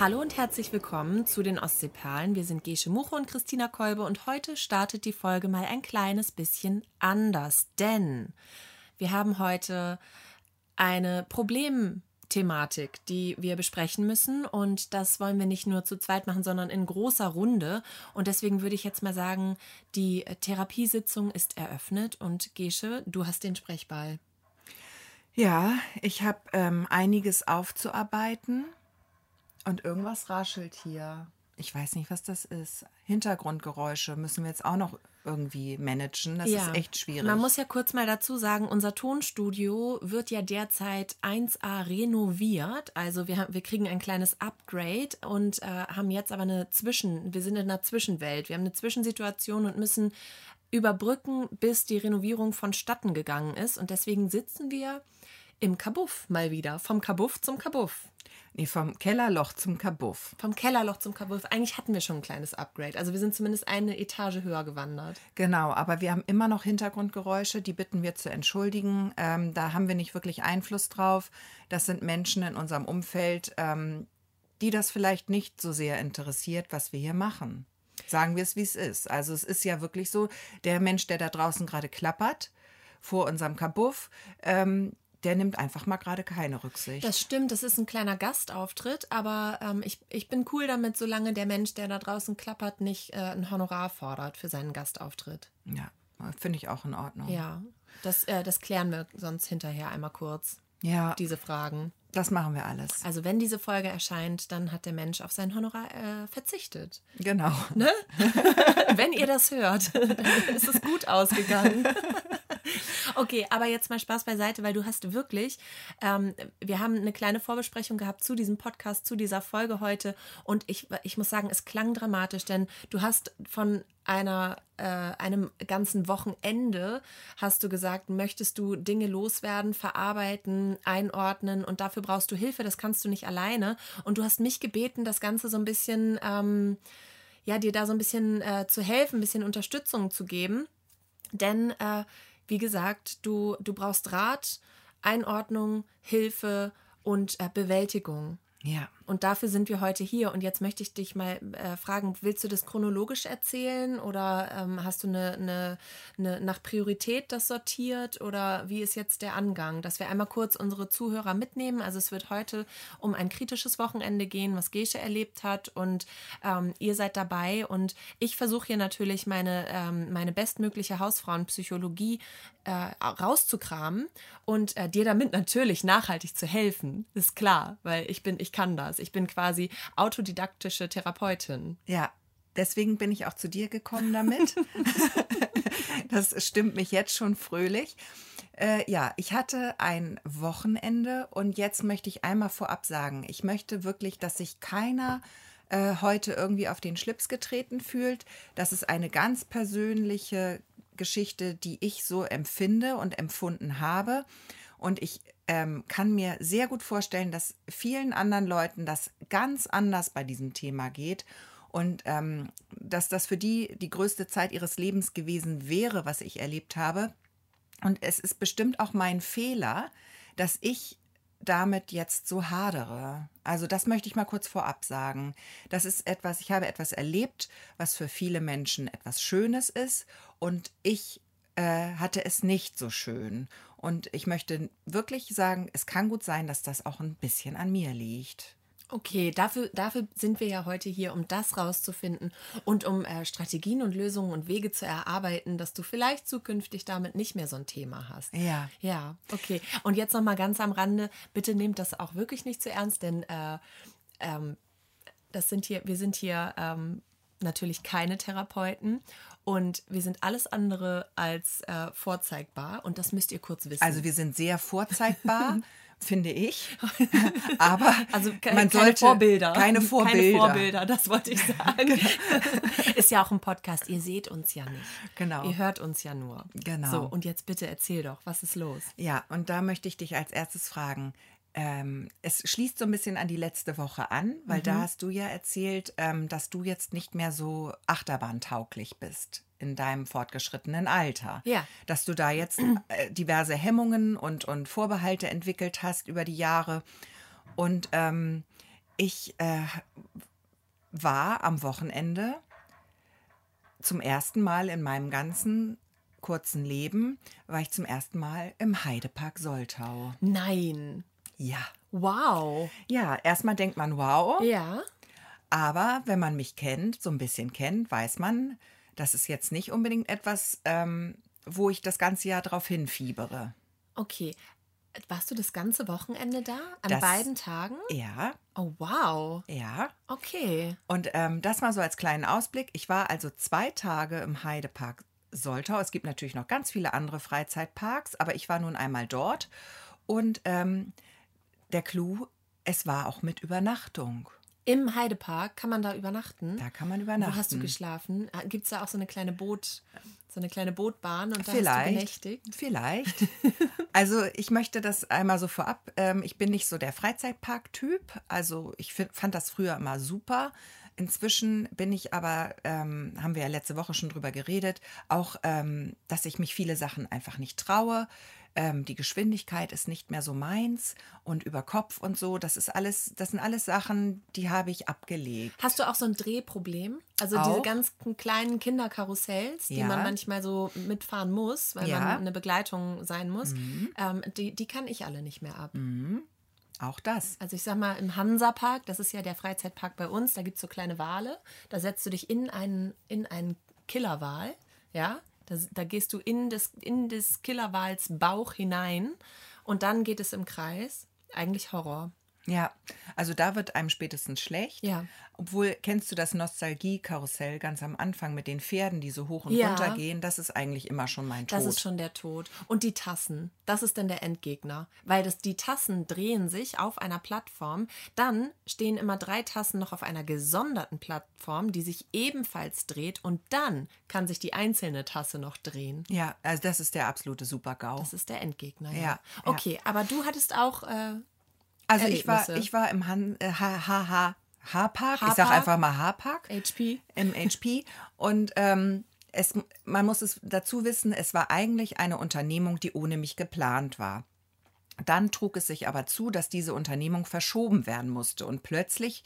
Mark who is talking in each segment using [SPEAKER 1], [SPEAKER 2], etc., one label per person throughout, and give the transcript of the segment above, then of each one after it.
[SPEAKER 1] Hallo und herzlich willkommen zu den Ostseeperlen. Wir sind Gesche Muche und Christina Kolbe und heute startet die Folge mal ein kleines bisschen anders, denn wir haben heute eine Problemthematik, die wir besprechen müssen. Und das wollen wir nicht nur zu zweit machen, sondern in großer Runde. Und deswegen würde ich jetzt mal sagen, die Therapiesitzung ist eröffnet. Und Gesche, du hast den Sprechball.
[SPEAKER 2] Ja, ich habe ähm, einiges aufzuarbeiten und irgendwas raschelt hier. Ich weiß nicht, was das ist. Hintergrundgeräusche müssen wir jetzt auch noch irgendwie managen. Das
[SPEAKER 1] Ja.
[SPEAKER 2] ist echt schwierig.
[SPEAKER 1] Man muss ja kurz mal dazu sagen, unser Tonstudio wird ja derzeit 1A renoviert. Also wir, haben, wir kriegen ein kleines Upgrade und äh, haben jetzt aber eine Zwischen, wir sind in einer Zwischenwelt. Wir haben eine Zwischensituation und müssen überbrücken, bis die Renovierung vonstatten gegangen ist. Und deswegen sitzen wir im Kabuff mal wieder. Vom Kabuff zum Kabuff.
[SPEAKER 2] Nee, vom Kellerloch zum Kabuff.
[SPEAKER 1] Vom Kellerloch zum Kabuff. Eigentlich hatten wir schon ein kleines Upgrade. Also wir sind zumindest eine Etage höher gewandert.
[SPEAKER 2] Genau, aber wir haben immer noch Hintergrundgeräusche, die bitten wir zu entschuldigen. Ähm, da haben wir nicht wirklich Einfluss drauf. Das sind Menschen in unserem Umfeld, ähm, die das vielleicht nicht so sehr interessiert, was wir hier machen. Sagen wir es, wie es ist. Also es ist ja wirklich so, der Mensch, der da draußen gerade klappert, vor unserem Kabuff, ähm, der nimmt einfach mal gerade keine Rücksicht.
[SPEAKER 1] Das stimmt, das ist ein kleiner Gastauftritt, aber ähm, ich, ich bin cool damit, solange der Mensch, der da draußen klappert, nicht äh, ein Honorar fordert für seinen Gastauftritt.
[SPEAKER 2] ja, finde ich auch in Ordnung.
[SPEAKER 1] Ja, das, äh, das klären wir sonst hinterher einmal kurz,
[SPEAKER 2] ja
[SPEAKER 1] diese Fragen.
[SPEAKER 2] das machen wir alles.
[SPEAKER 1] Also wenn diese Folge erscheint, dann hat der Mensch auf sein Honorar äh, verzichtet.
[SPEAKER 2] Genau.
[SPEAKER 1] Wenn ihr das hört, dann ist es gut ausgegangen. Okay, aber jetzt mal Spaß beiseite, weil du hast wirklich, ähm, wir haben eine kleine Vorbesprechung gehabt zu diesem Podcast, zu dieser Folge heute. Und ich, ich muss sagen, es klang dramatisch, denn du hast von einer, äh, einem ganzen Wochenende, hast du gesagt, möchtest du Dinge loswerden, verarbeiten, einordnen und dafür brauchst du Hilfe, das kannst du nicht alleine. Und du hast mich gebeten, das Ganze so ein bisschen... Ähm, ja, dir da so ein bisschen äh, zu helfen, ein bisschen Unterstützung zu geben. Denn, äh, wie gesagt, du, du brauchst Rat, Einordnung, Hilfe und äh, Bewältigung.
[SPEAKER 2] Ja.
[SPEAKER 1] Und dafür sind wir heute hier. Und jetzt möchte ich dich mal äh, fragen, willst du das chronologisch erzählen oder ähm, hast du eine, eine, eine nach Priorität das sortiert oder wie ist jetzt der Angang? Dass wir einmal kurz unsere Zuhörer mitnehmen. Also es wird heute um ein kritisches Wochenende gehen, was Gesche erlebt hat und ähm, ihr seid dabei. Und ich versuche hier natürlich meine, ähm, meine bestmögliche Hausfrauenpsychologie äh, rauszukramen und äh, dir damit natürlich nachhaltig zu helfen. Ist klar, weil ich bin, ich kann das. Ich bin quasi autodidaktische Therapeutin.
[SPEAKER 2] Ja, deswegen bin ich auch zu dir gekommen damit. das stimmt mich jetzt schon fröhlich. Äh, ja, ich hatte ein Wochenende und jetzt möchte ich einmal vorab sagen, ich möchte wirklich, dass sich keiner äh, heute irgendwie auf den Schlips getreten fühlt. Das ist eine ganz persönliche Geschichte, die ich so empfinde und empfunden habe. Und ich ähm, kann mir sehr gut vorstellen, dass vielen anderen Leuten das ganz anders bei diesem Thema geht und ähm, dass das für die die größte Zeit ihres Lebens gewesen wäre, was ich erlebt habe. Und es ist bestimmt auch mein Fehler, dass ich damit jetzt so hadere. Also das möchte ich mal kurz vorab sagen. Das ist etwas, ich habe etwas erlebt, was für viele Menschen etwas Schönes ist und ich äh, hatte es nicht so schön. Und ich möchte wirklich sagen, es kann gut sein, dass das auch ein bisschen an mir liegt.
[SPEAKER 1] Okay, dafür, dafür sind wir ja heute hier, um das rauszufinden und um äh, Strategien und Lösungen und Wege zu erarbeiten, dass du vielleicht zukünftig damit nicht mehr so ein Thema hast.
[SPEAKER 2] Ja.
[SPEAKER 1] Ja, okay. Und jetzt noch mal ganz am Rande, bitte nehmt das auch wirklich nicht zu ernst, denn äh, ähm, das sind hier, wir sind hier ähm, natürlich keine Therapeuten und wir sind alles andere als äh, vorzeigbar und das müsst ihr kurz wissen.
[SPEAKER 2] Also wir sind sehr vorzeigbar, finde ich. Aber
[SPEAKER 1] Also ke
[SPEAKER 2] man
[SPEAKER 1] keine
[SPEAKER 2] sollte
[SPEAKER 1] Vorbilder.
[SPEAKER 2] Keine Vorbilder.
[SPEAKER 1] Keine Vorbilder, das wollte ich sagen. Ist ja auch ein Podcast, ihr seht uns ja nicht.
[SPEAKER 2] Genau.
[SPEAKER 1] Ihr hört uns ja nur.
[SPEAKER 2] Genau.
[SPEAKER 1] So, und jetzt bitte erzähl doch, was ist los?
[SPEAKER 2] Ja, und da möchte ich dich als erstes fragen. Ähm, es schließt so ein bisschen an die letzte Woche an, weil
[SPEAKER 1] Mhm.
[SPEAKER 2] da hast du ja erzählt, ähm, dass du jetzt nicht mehr so achterbahntauglich bist in deinem fortgeschrittenen Alter.
[SPEAKER 1] Ja.
[SPEAKER 2] Dass du da jetzt äh, diverse Hemmungen und, und Vorbehalte entwickelt hast über die Jahre. Und ähm, ich äh, war am Wochenende zum ersten Mal in meinem ganzen kurzen Leben, war ich zum ersten Mal im Heidepark Soltau.
[SPEAKER 1] Nein.
[SPEAKER 2] Ja.
[SPEAKER 1] Wow.
[SPEAKER 2] Ja, erstmal denkt man, wow.
[SPEAKER 1] Ja.
[SPEAKER 2] Aber wenn man mich kennt, so ein bisschen kennt, weiß man, das ist jetzt nicht unbedingt etwas, ähm, wo ich das ganze Jahr drauf hinfiebere.
[SPEAKER 1] Okay. Warst du das ganze Wochenende da? An
[SPEAKER 2] Das-
[SPEAKER 1] beiden Tagen?
[SPEAKER 2] Ja,
[SPEAKER 1] Oh, wow.
[SPEAKER 2] ja.
[SPEAKER 1] Okay.
[SPEAKER 2] Und ähm, das mal so als kleinen Ausblick. Ich war also zwei Tage im Heidepark Soltau. Es gibt natürlich noch ganz viele andere Freizeitparks, aber ich war nun einmal dort. Und ähm, der Clou, es war auch mit Übernachtung.
[SPEAKER 1] Im Heidepark kann man da übernachten.
[SPEAKER 2] Da kann man
[SPEAKER 1] Wo
[SPEAKER 2] übernachten.
[SPEAKER 1] hast du geschlafen? Gibt es da auch so eine kleine Boot, so eine kleine Bootbahn und da hast du
[SPEAKER 2] Vielleicht.
[SPEAKER 1] genächtigt?
[SPEAKER 2] Vielleicht. Also ich möchte das einmal so vorab. Ähm, ich bin nicht so der Freizeitpark-Typ. Also ich fand das früher immer super. Inzwischen bin ich aber, ähm, haben wir ja letzte Woche schon drüber geredet, auch, ähm, dass ich mich viele Sachen einfach nicht traue. Ähm, die Geschwindigkeit ist nicht mehr so meins und über Kopf und so. Das ist alles, das sind alles Sachen, die habe ich abgelegt.
[SPEAKER 1] Hast du auch so ein Drehproblem? Also
[SPEAKER 2] Auch.
[SPEAKER 1] diese ganz kleinen Kinderkarussells, die
[SPEAKER 2] Ja.
[SPEAKER 1] man manchmal so mitfahren muss, weil
[SPEAKER 2] Ja.
[SPEAKER 1] man eine Begleitung sein muss, ähm, die, die kann ich alle nicht mehr ab.
[SPEAKER 2] Auch das.
[SPEAKER 1] Also ich sag mal, im Hansapark, das ist ja der Freizeitpark bei uns, da gibt es so kleine Wale. Da setzt du dich in einen, in einen Killerwal, ja. Da, da gehst du in des, in des Killerwals Bauch hinein und dann geht es im Kreis. Eigentlich Horror.
[SPEAKER 2] Ja, also da wird einem spätestens schlecht.
[SPEAKER 1] Ja.
[SPEAKER 2] Obwohl, kennst du das Nostalgie-Karussell ganz am Anfang mit den Pferden, die so hoch und
[SPEAKER 1] Ja.
[SPEAKER 2] runter gehen? Das ist eigentlich immer schon mein Tod.
[SPEAKER 1] Das ist schon der Tod. Und die Tassen, das ist dann der Endgegner. Weil das, die Tassen drehen sich auf einer Plattform. Dann stehen immer drei Tassen noch auf einer gesonderten Plattform, die sich ebenfalls dreht. Und dann kann sich die einzelne Tasse noch drehen.
[SPEAKER 2] ja, also das ist der absolute Super-GAU.
[SPEAKER 1] Das ist der Endgegner. Ja.
[SPEAKER 2] Ja.
[SPEAKER 1] Okay, aber du hattest auch. Äh,
[SPEAKER 2] Also ich war, ich war im Han äh, H H H H-Park. Ich sag einfach mal H-Park.
[SPEAKER 1] HP.
[SPEAKER 2] Im HP. Und ähm, es, man muss es dazu wissen, es war eigentlich eine Unternehmung, die ohne mich geplant war. Dann trug es sich aber zu, dass diese Unternehmung verschoben werden musste. Und plötzlich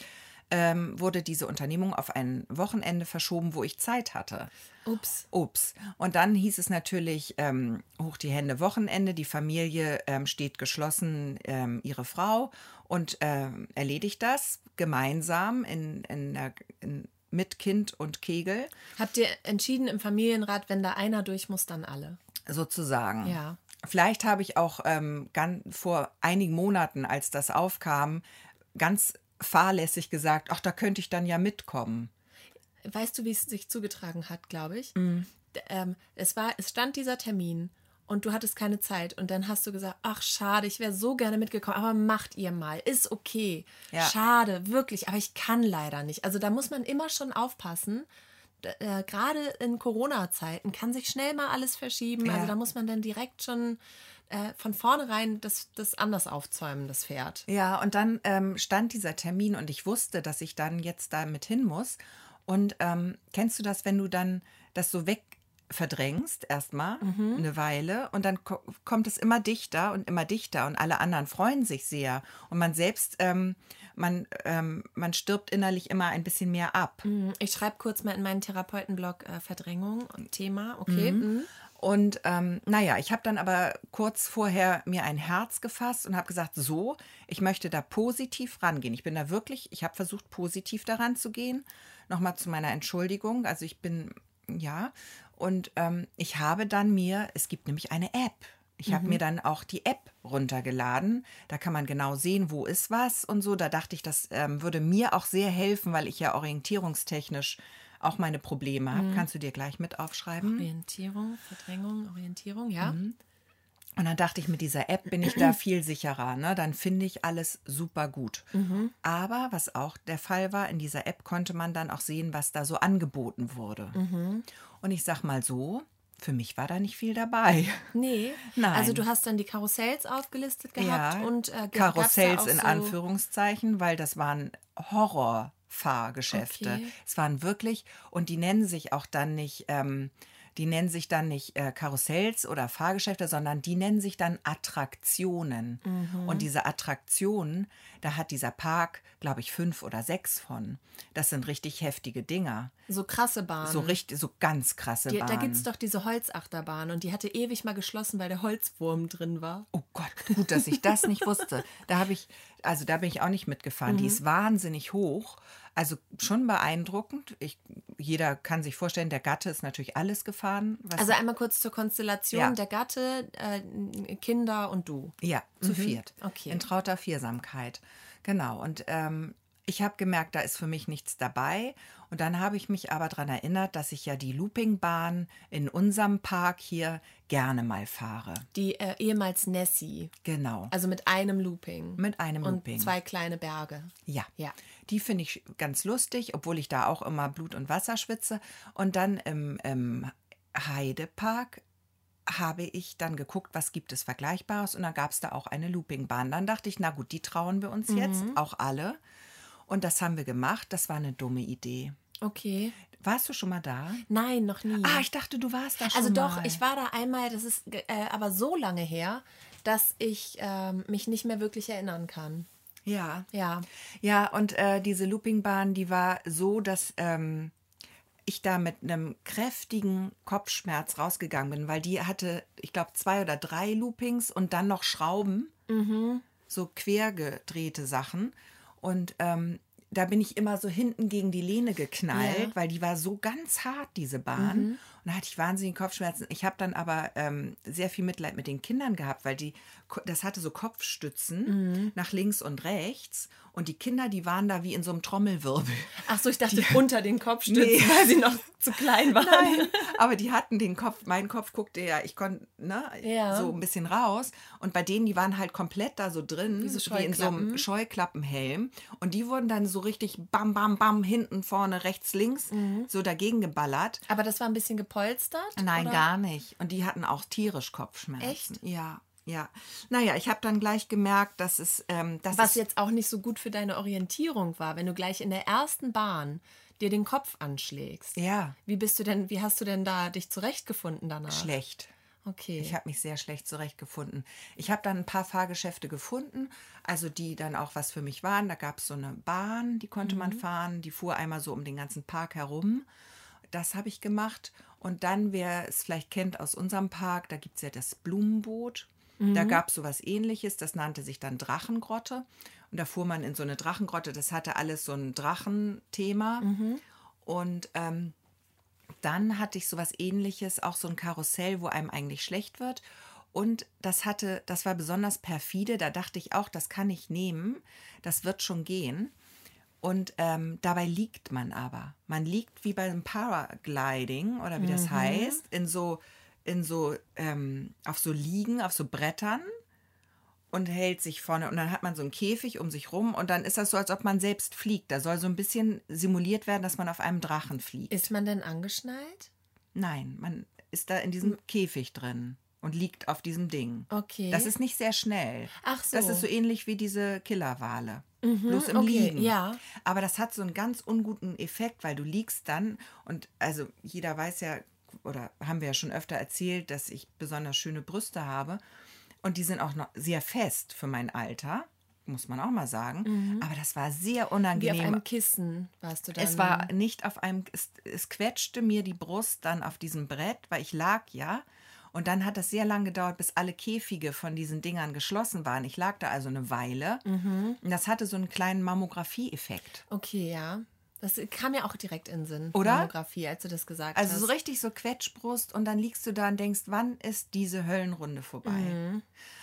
[SPEAKER 2] ähm, wurde diese Unternehmung auf ein Wochenende verschoben, wo ich Zeit hatte.
[SPEAKER 1] Ups.
[SPEAKER 2] Ups. Und dann hieß es natürlich, ähm, hoch die Hände Wochenende, die Familie ähm, steht geschlossen, ähm, ihre Frau und ähm, erledigt das gemeinsam in, in, der- in, mit Kind und Kegel
[SPEAKER 1] Habt ihr entschieden im Familienrat, wenn da einer durch muss, dann alle?
[SPEAKER 2] sozusagen.
[SPEAKER 1] Ja.
[SPEAKER 2] Vielleicht habe ich auch ähm, ganz vor einigen Monaten, als das aufkam, ganz fahrlässig gesagt, ach, da könnte ich dann ja mitkommen.
[SPEAKER 1] Weißt du, wie es sich zugetragen hat, glaube ich?
[SPEAKER 2] Mhm.
[SPEAKER 1] Ähm, es, war, es stand dieser Termin und du hattest keine Zeit und dann hast du gesagt, ach schade, ich wäre so gerne mitgekommen, aber macht ihr mal, ist okay.
[SPEAKER 2] Ja.
[SPEAKER 1] Schade, wirklich, aber ich kann leider nicht. Also da muss man immer schon aufpassen. Äh, Gerade in Corona-Zeiten kann sich schnell mal alles verschieben. Also
[SPEAKER 2] Ja.
[SPEAKER 1] da muss man dann direkt schon äh, von vornherein das, das anders aufzäumen, das Pferd.
[SPEAKER 2] Ja, und dann ähm, stand dieser Termin und ich wusste, dass ich dann jetzt da mit hin muss. Und ähm, kennst du das, wenn du dann das so weg verdrängst erstmal eine Weile und dann ko kommt es immer dichter und immer dichter und alle anderen freuen sich sehr und man selbst ähm, man ähm, man stirbt innerlich immer ein bisschen mehr ab
[SPEAKER 1] Hm, Ich schreibe kurz mal in meinen Therapeutenblog äh, Verdrängung Thema, okay. mhm.
[SPEAKER 2] Und ähm, naja, ich habe dann aber kurz vorher mir ein Herz gefasst und habe gesagt, so, ich möchte da positiv rangehen. Ich bin da wirklich, ich habe versucht, positiv daran zu gehen. Nochmal zu meiner Entschuldigung. Also ich bin, ja, und ähm, ich habe dann mir, es gibt nämlich eine App. Ich habe mir dann auch die App runtergeladen. Da kann man genau sehen, wo ist was und so. Da dachte ich, das ähm, würde mir auch sehr helfen, weil ich ja orientierungstechnisch auch meine Probleme habe. Kannst du dir gleich mit aufschreiben?
[SPEAKER 1] Orientierung, Verdrängung, Orientierung, ja.
[SPEAKER 2] Und dann dachte ich, mit dieser App bin ich da viel sicherer. Ne? Dann finde ich alles super gut. Aber was auch der Fall war, in dieser App konnte man dann auch sehen, was da so angeboten wurde. Und ich sag mal so, für mich war da nicht viel dabei.
[SPEAKER 1] Nee,
[SPEAKER 2] Nein.
[SPEAKER 1] also du hast dann die Karussells aufgelistet gehabt und äh,
[SPEAKER 2] Karussells in
[SPEAKER 1] so,
[SPEAKER 2] Anführungszeichen, weil das waren Horrorfahrgeschäfte.
[SPEAKER 1] Okay.
[SPEAKER 2] Es waren wirklich, und die nennen sich auch dann nicht ähm, Die nennen sich dann nicht äh, Karussells oder Fahrgeschäfte, sondern die nennen sich dann Attraktionen. Und diese Attraktionen, da hat dieser Park, glaube ich, fünf oder sechs von. Das sind richtig heftige Dinger.
[SPEAKER 1] So krasse Bahnen.
[SPEAKER 2] So richtig, so ganz krasse
[SPEAKER 1] die,
[SPEAKER 2] Bahnen.
[SPEAKER 1] da gibt es doch diese Holzachterbahn und die hatte ewig mal geschlossen, weil der Holzwurm drin war.
[SPEAKER 2] Oh Gott, gut, dass ich das nicht wusste. Da habe ich, also da bin ich auch nicht mitgefahren. Die ist wahnsinnig hoch. Also schon beeindruckend. Ich, jeder kann sich vorstellen, der Gatte ist natürlich alles gefahren.
[SPEAKER 1] Also einmal kurz zur Konstellation.
[SPEAKER 2] Ja.
[SPEAKER 1] Der Gatte, äh, Kinder und du.
[SPEAKER 2] Ja, zu viert.
[SPEAKER 1] Okay.
[SPEAKER 2] In trauter Viersamkeit. Genau. Und ähm, ich habe gemerkt, da ist für mich nichts dabei. Und dann habe ich mich aber daran erinnert, dass ich ja die Loopingbahn in unserem Park hier gerne mal fahre.
[SPEAKER 1] Die äh, ehemals Nessie.
[SPEAKER 2] Genau.
[SPEAKER 1] Also mit einem Looping.
[SPEAKER 2] Mit einem
[SPEAKER 1] und
[SPEAKER 2] Looping.
[SPEAKER 1] zwei kleine Berge.
[SPEAKER 2] Ja.
[SPEAKER 1] Ja.
[SPEAKER 2] Die finde ich ganz lustig, obwohl ich da auch immer Blut und Wasser schwitze. Und dann im, im Heidepark habe ich dann geguckt, was gibt es Vergleichbares und dann gab es da auch eine Loopingbahn. Dann dachte ich, na gut, die trauen wir uns jetzt, auch alle. Und das haben wir gemacht. Das war eine dumme Idee.
[SPEAKER 1] Okay.
[SPEAKER 2] Warst du schon mal da?
[SPEAKER 1] Nein, noch nie.
[SPEAKER 2] Ah, ich dachte, du warst da schon
[SPEAKER 1] also doch,
[SPEAKER 2] mal.
[SPEAKER 1] ich war da einmal, das ist äh, aber so lange her, dass ich ähm, mich nicht mehr wirklich erinnern kann.
[SPEAKER 2] Ja.
[SPEAKER 1] Ja.
[SPEAKER 2] Ja, und äh, diese Loopingbahn, die war so, dass ähm, ich da mit einem kräftigen Kopfschmerz rausgegangen bin, weil die hatte, ich glaube, zwei oder drei Loopings und dann noch Schrauben, so quergedrehte Sachen. Und ähm, da bin ich immer so hinten gegen die Lehne geknallt,
[SPEAKER 1] Ja.
[SPEAKER 2] weil die war so ganz hart, diese Bahn. Und da hatte ich wahnsinnige Kopfschmerzen. Ich habe dann aber ähm, sehr viel Mitleid mit den Kindern gehabt, weil die, das hatte so Kopfstützen nach links und rechts. Und die Kinder, die waren da wie in so einem Trommelwirbel.
[SPEAKER 1] Ach so, ich dachte unter den Kopfstützen,
[SPEAKER 2] Nee.
[SPEAKER 1] weil sie noch zu klein waren.
[SPEAKER 2] Nein, aber die hatten den Kopf, mein Kopf guckte ja, ich konnte ne,
[SPEAKER 1] Ja.
[SPEAKER 2] so ein bisschen raus. Und bei denen, die waren halt komplett da so drin,
[SPEAKER 1] Wie so
[SPEAKER 2] wie in so einem
[SPEAKER 1] Scheuklappen.
[SPEAKER 2] Scheuklappenhelm. Und die wurden dann so richtig bam, bam, bam, hinten, vorne, rechts, links, so dagegen geballert.
[SPEAKER 1] Aber das war ein bisschen gepolstert?
[SPEAKER 2] Nein,
[SPEAKER 1] oder?
[SPEAKER 2] gar nicht. Und die hatten auch tierisch Kopfschmerzen.
[SPEAKER 1] Echt?
[SPEAKER 2] Ja, ja. Naja, ich habe dann gleich gemerkt, dass es, ähm, das
[SPEAKER 1] Was
[SPEAKER 2] ist,
[SPEAKER 1] jetzt auch nicht so gut für deine Orientierung war, wenn du gleich in der ersten Bahn dir den Kopf anschlägst.
[SPEAKER 2] ja,
[SPEAKER 1] Wie bist du denn, wie hast du denn da dich zurechtgefunden danach?
[SPEAKER 2] schlecht.
[SPEAKER 1] Okay.
[SPEAKER 2] Ich habe mich sehr schlecht zurechtgefunden. Ich habe dann ein paar Fahrgeschäfte gefunden, also die dann auch was für mich waren. Da gab es so eine Bahn, die konnte man fahren, die fuhr einmal so um den ganzen Park herum. Das habe ich gemacht. Und dann, wer es vielleicht kennt aus unserem Park, da gibt es ja das Blumenboot. Da gab es sowas ähnliches, das nannte sich dann Drachengrotte. Und da fuhr man in so eine Drachengrotte, das hatte alles so ein Drachenthema. Und ähm, dann hatte ich sowas ähnliches, auch so ein Karussell, wo einem eigentlich schlecht wird. Und das hatte, das war besonders perfide. Da dachte ich auch, das kann ich nehmen. Das wird schon gehen. Und ähm, dabei liegt man aber. Man liegt wie beim Paragliding oder wie das heißt, in so, in so, ähm, auf so Liegen, auf so Brettern und hält sich vorne. Und dann hat man so einen Käfig um sich rum und dann ist das so, als ob man selbst fliegt. Da soll so ein bisschen simuliert werden, dass man auf einem Drachen fliegt.
[SPEAKER 1] Ist man denn angeschnallt?
[SPEAKER 2] Nein, man ist da in diesem Käfig drin und liegt auf diesem Ding.
[SPEAKER 1] Okay.
[SPEAKER 2] Das ist nicht sehr schnell.
[SPEAKER 1] Ach so.
[SPEAKER 2] Das ist so ähnlich wie diese Killerwale. Bloß im
[SPEAKER 1] okay,
[SPEAKER 2] Liegen.
[SPEAKER 1] ja.
[SPEAKER 2] Aber das hat so einen ganz unguten Effekt, weil du liegst dann und also jeder weiß ja, oder haben wir ja schon öfter erzählt, dass ich besonders schöne Brüste habe. Und die sind auch noch sehr fest für mein Alter, muss man auch mal sagen. Aber das war sehr
[SPEAKER 1] Mhm. Wie auf
[SPEAKER 2] unangenehm.
[SPEAKER 1] einem Kissen warst du dann.
[SPEAKER 2] Es war nicht auf einem, es, es quetschte mir die Brust dann auf diesem Brett, weil ich lag ja. Und dann hat es sehr lange gedauert, bis alle Käfige von diesen Dingern geschlossen waren. Ich lag da also eine Weile.
[SPEAKER 1] Mhm.
[SPEAKER 2] Und das hatte so einen kleinen Mammografie-Effekt.
[SPEAKER 1] Okay, ja. Das kam mir auch direkt in den Sinn.
[SPEAKER 2] Oder?
[SPEAKER 1] Mammographie, als du das gesagt
[SPEAKER 2] Also
[SPEAKER 1] hast.
[SPEAKER 2] so richtig so Quetschbrust und dann liegst du da und denkst, wann ist diese Höllenrunde vorbei?
[SPEAKER 1] Mhm.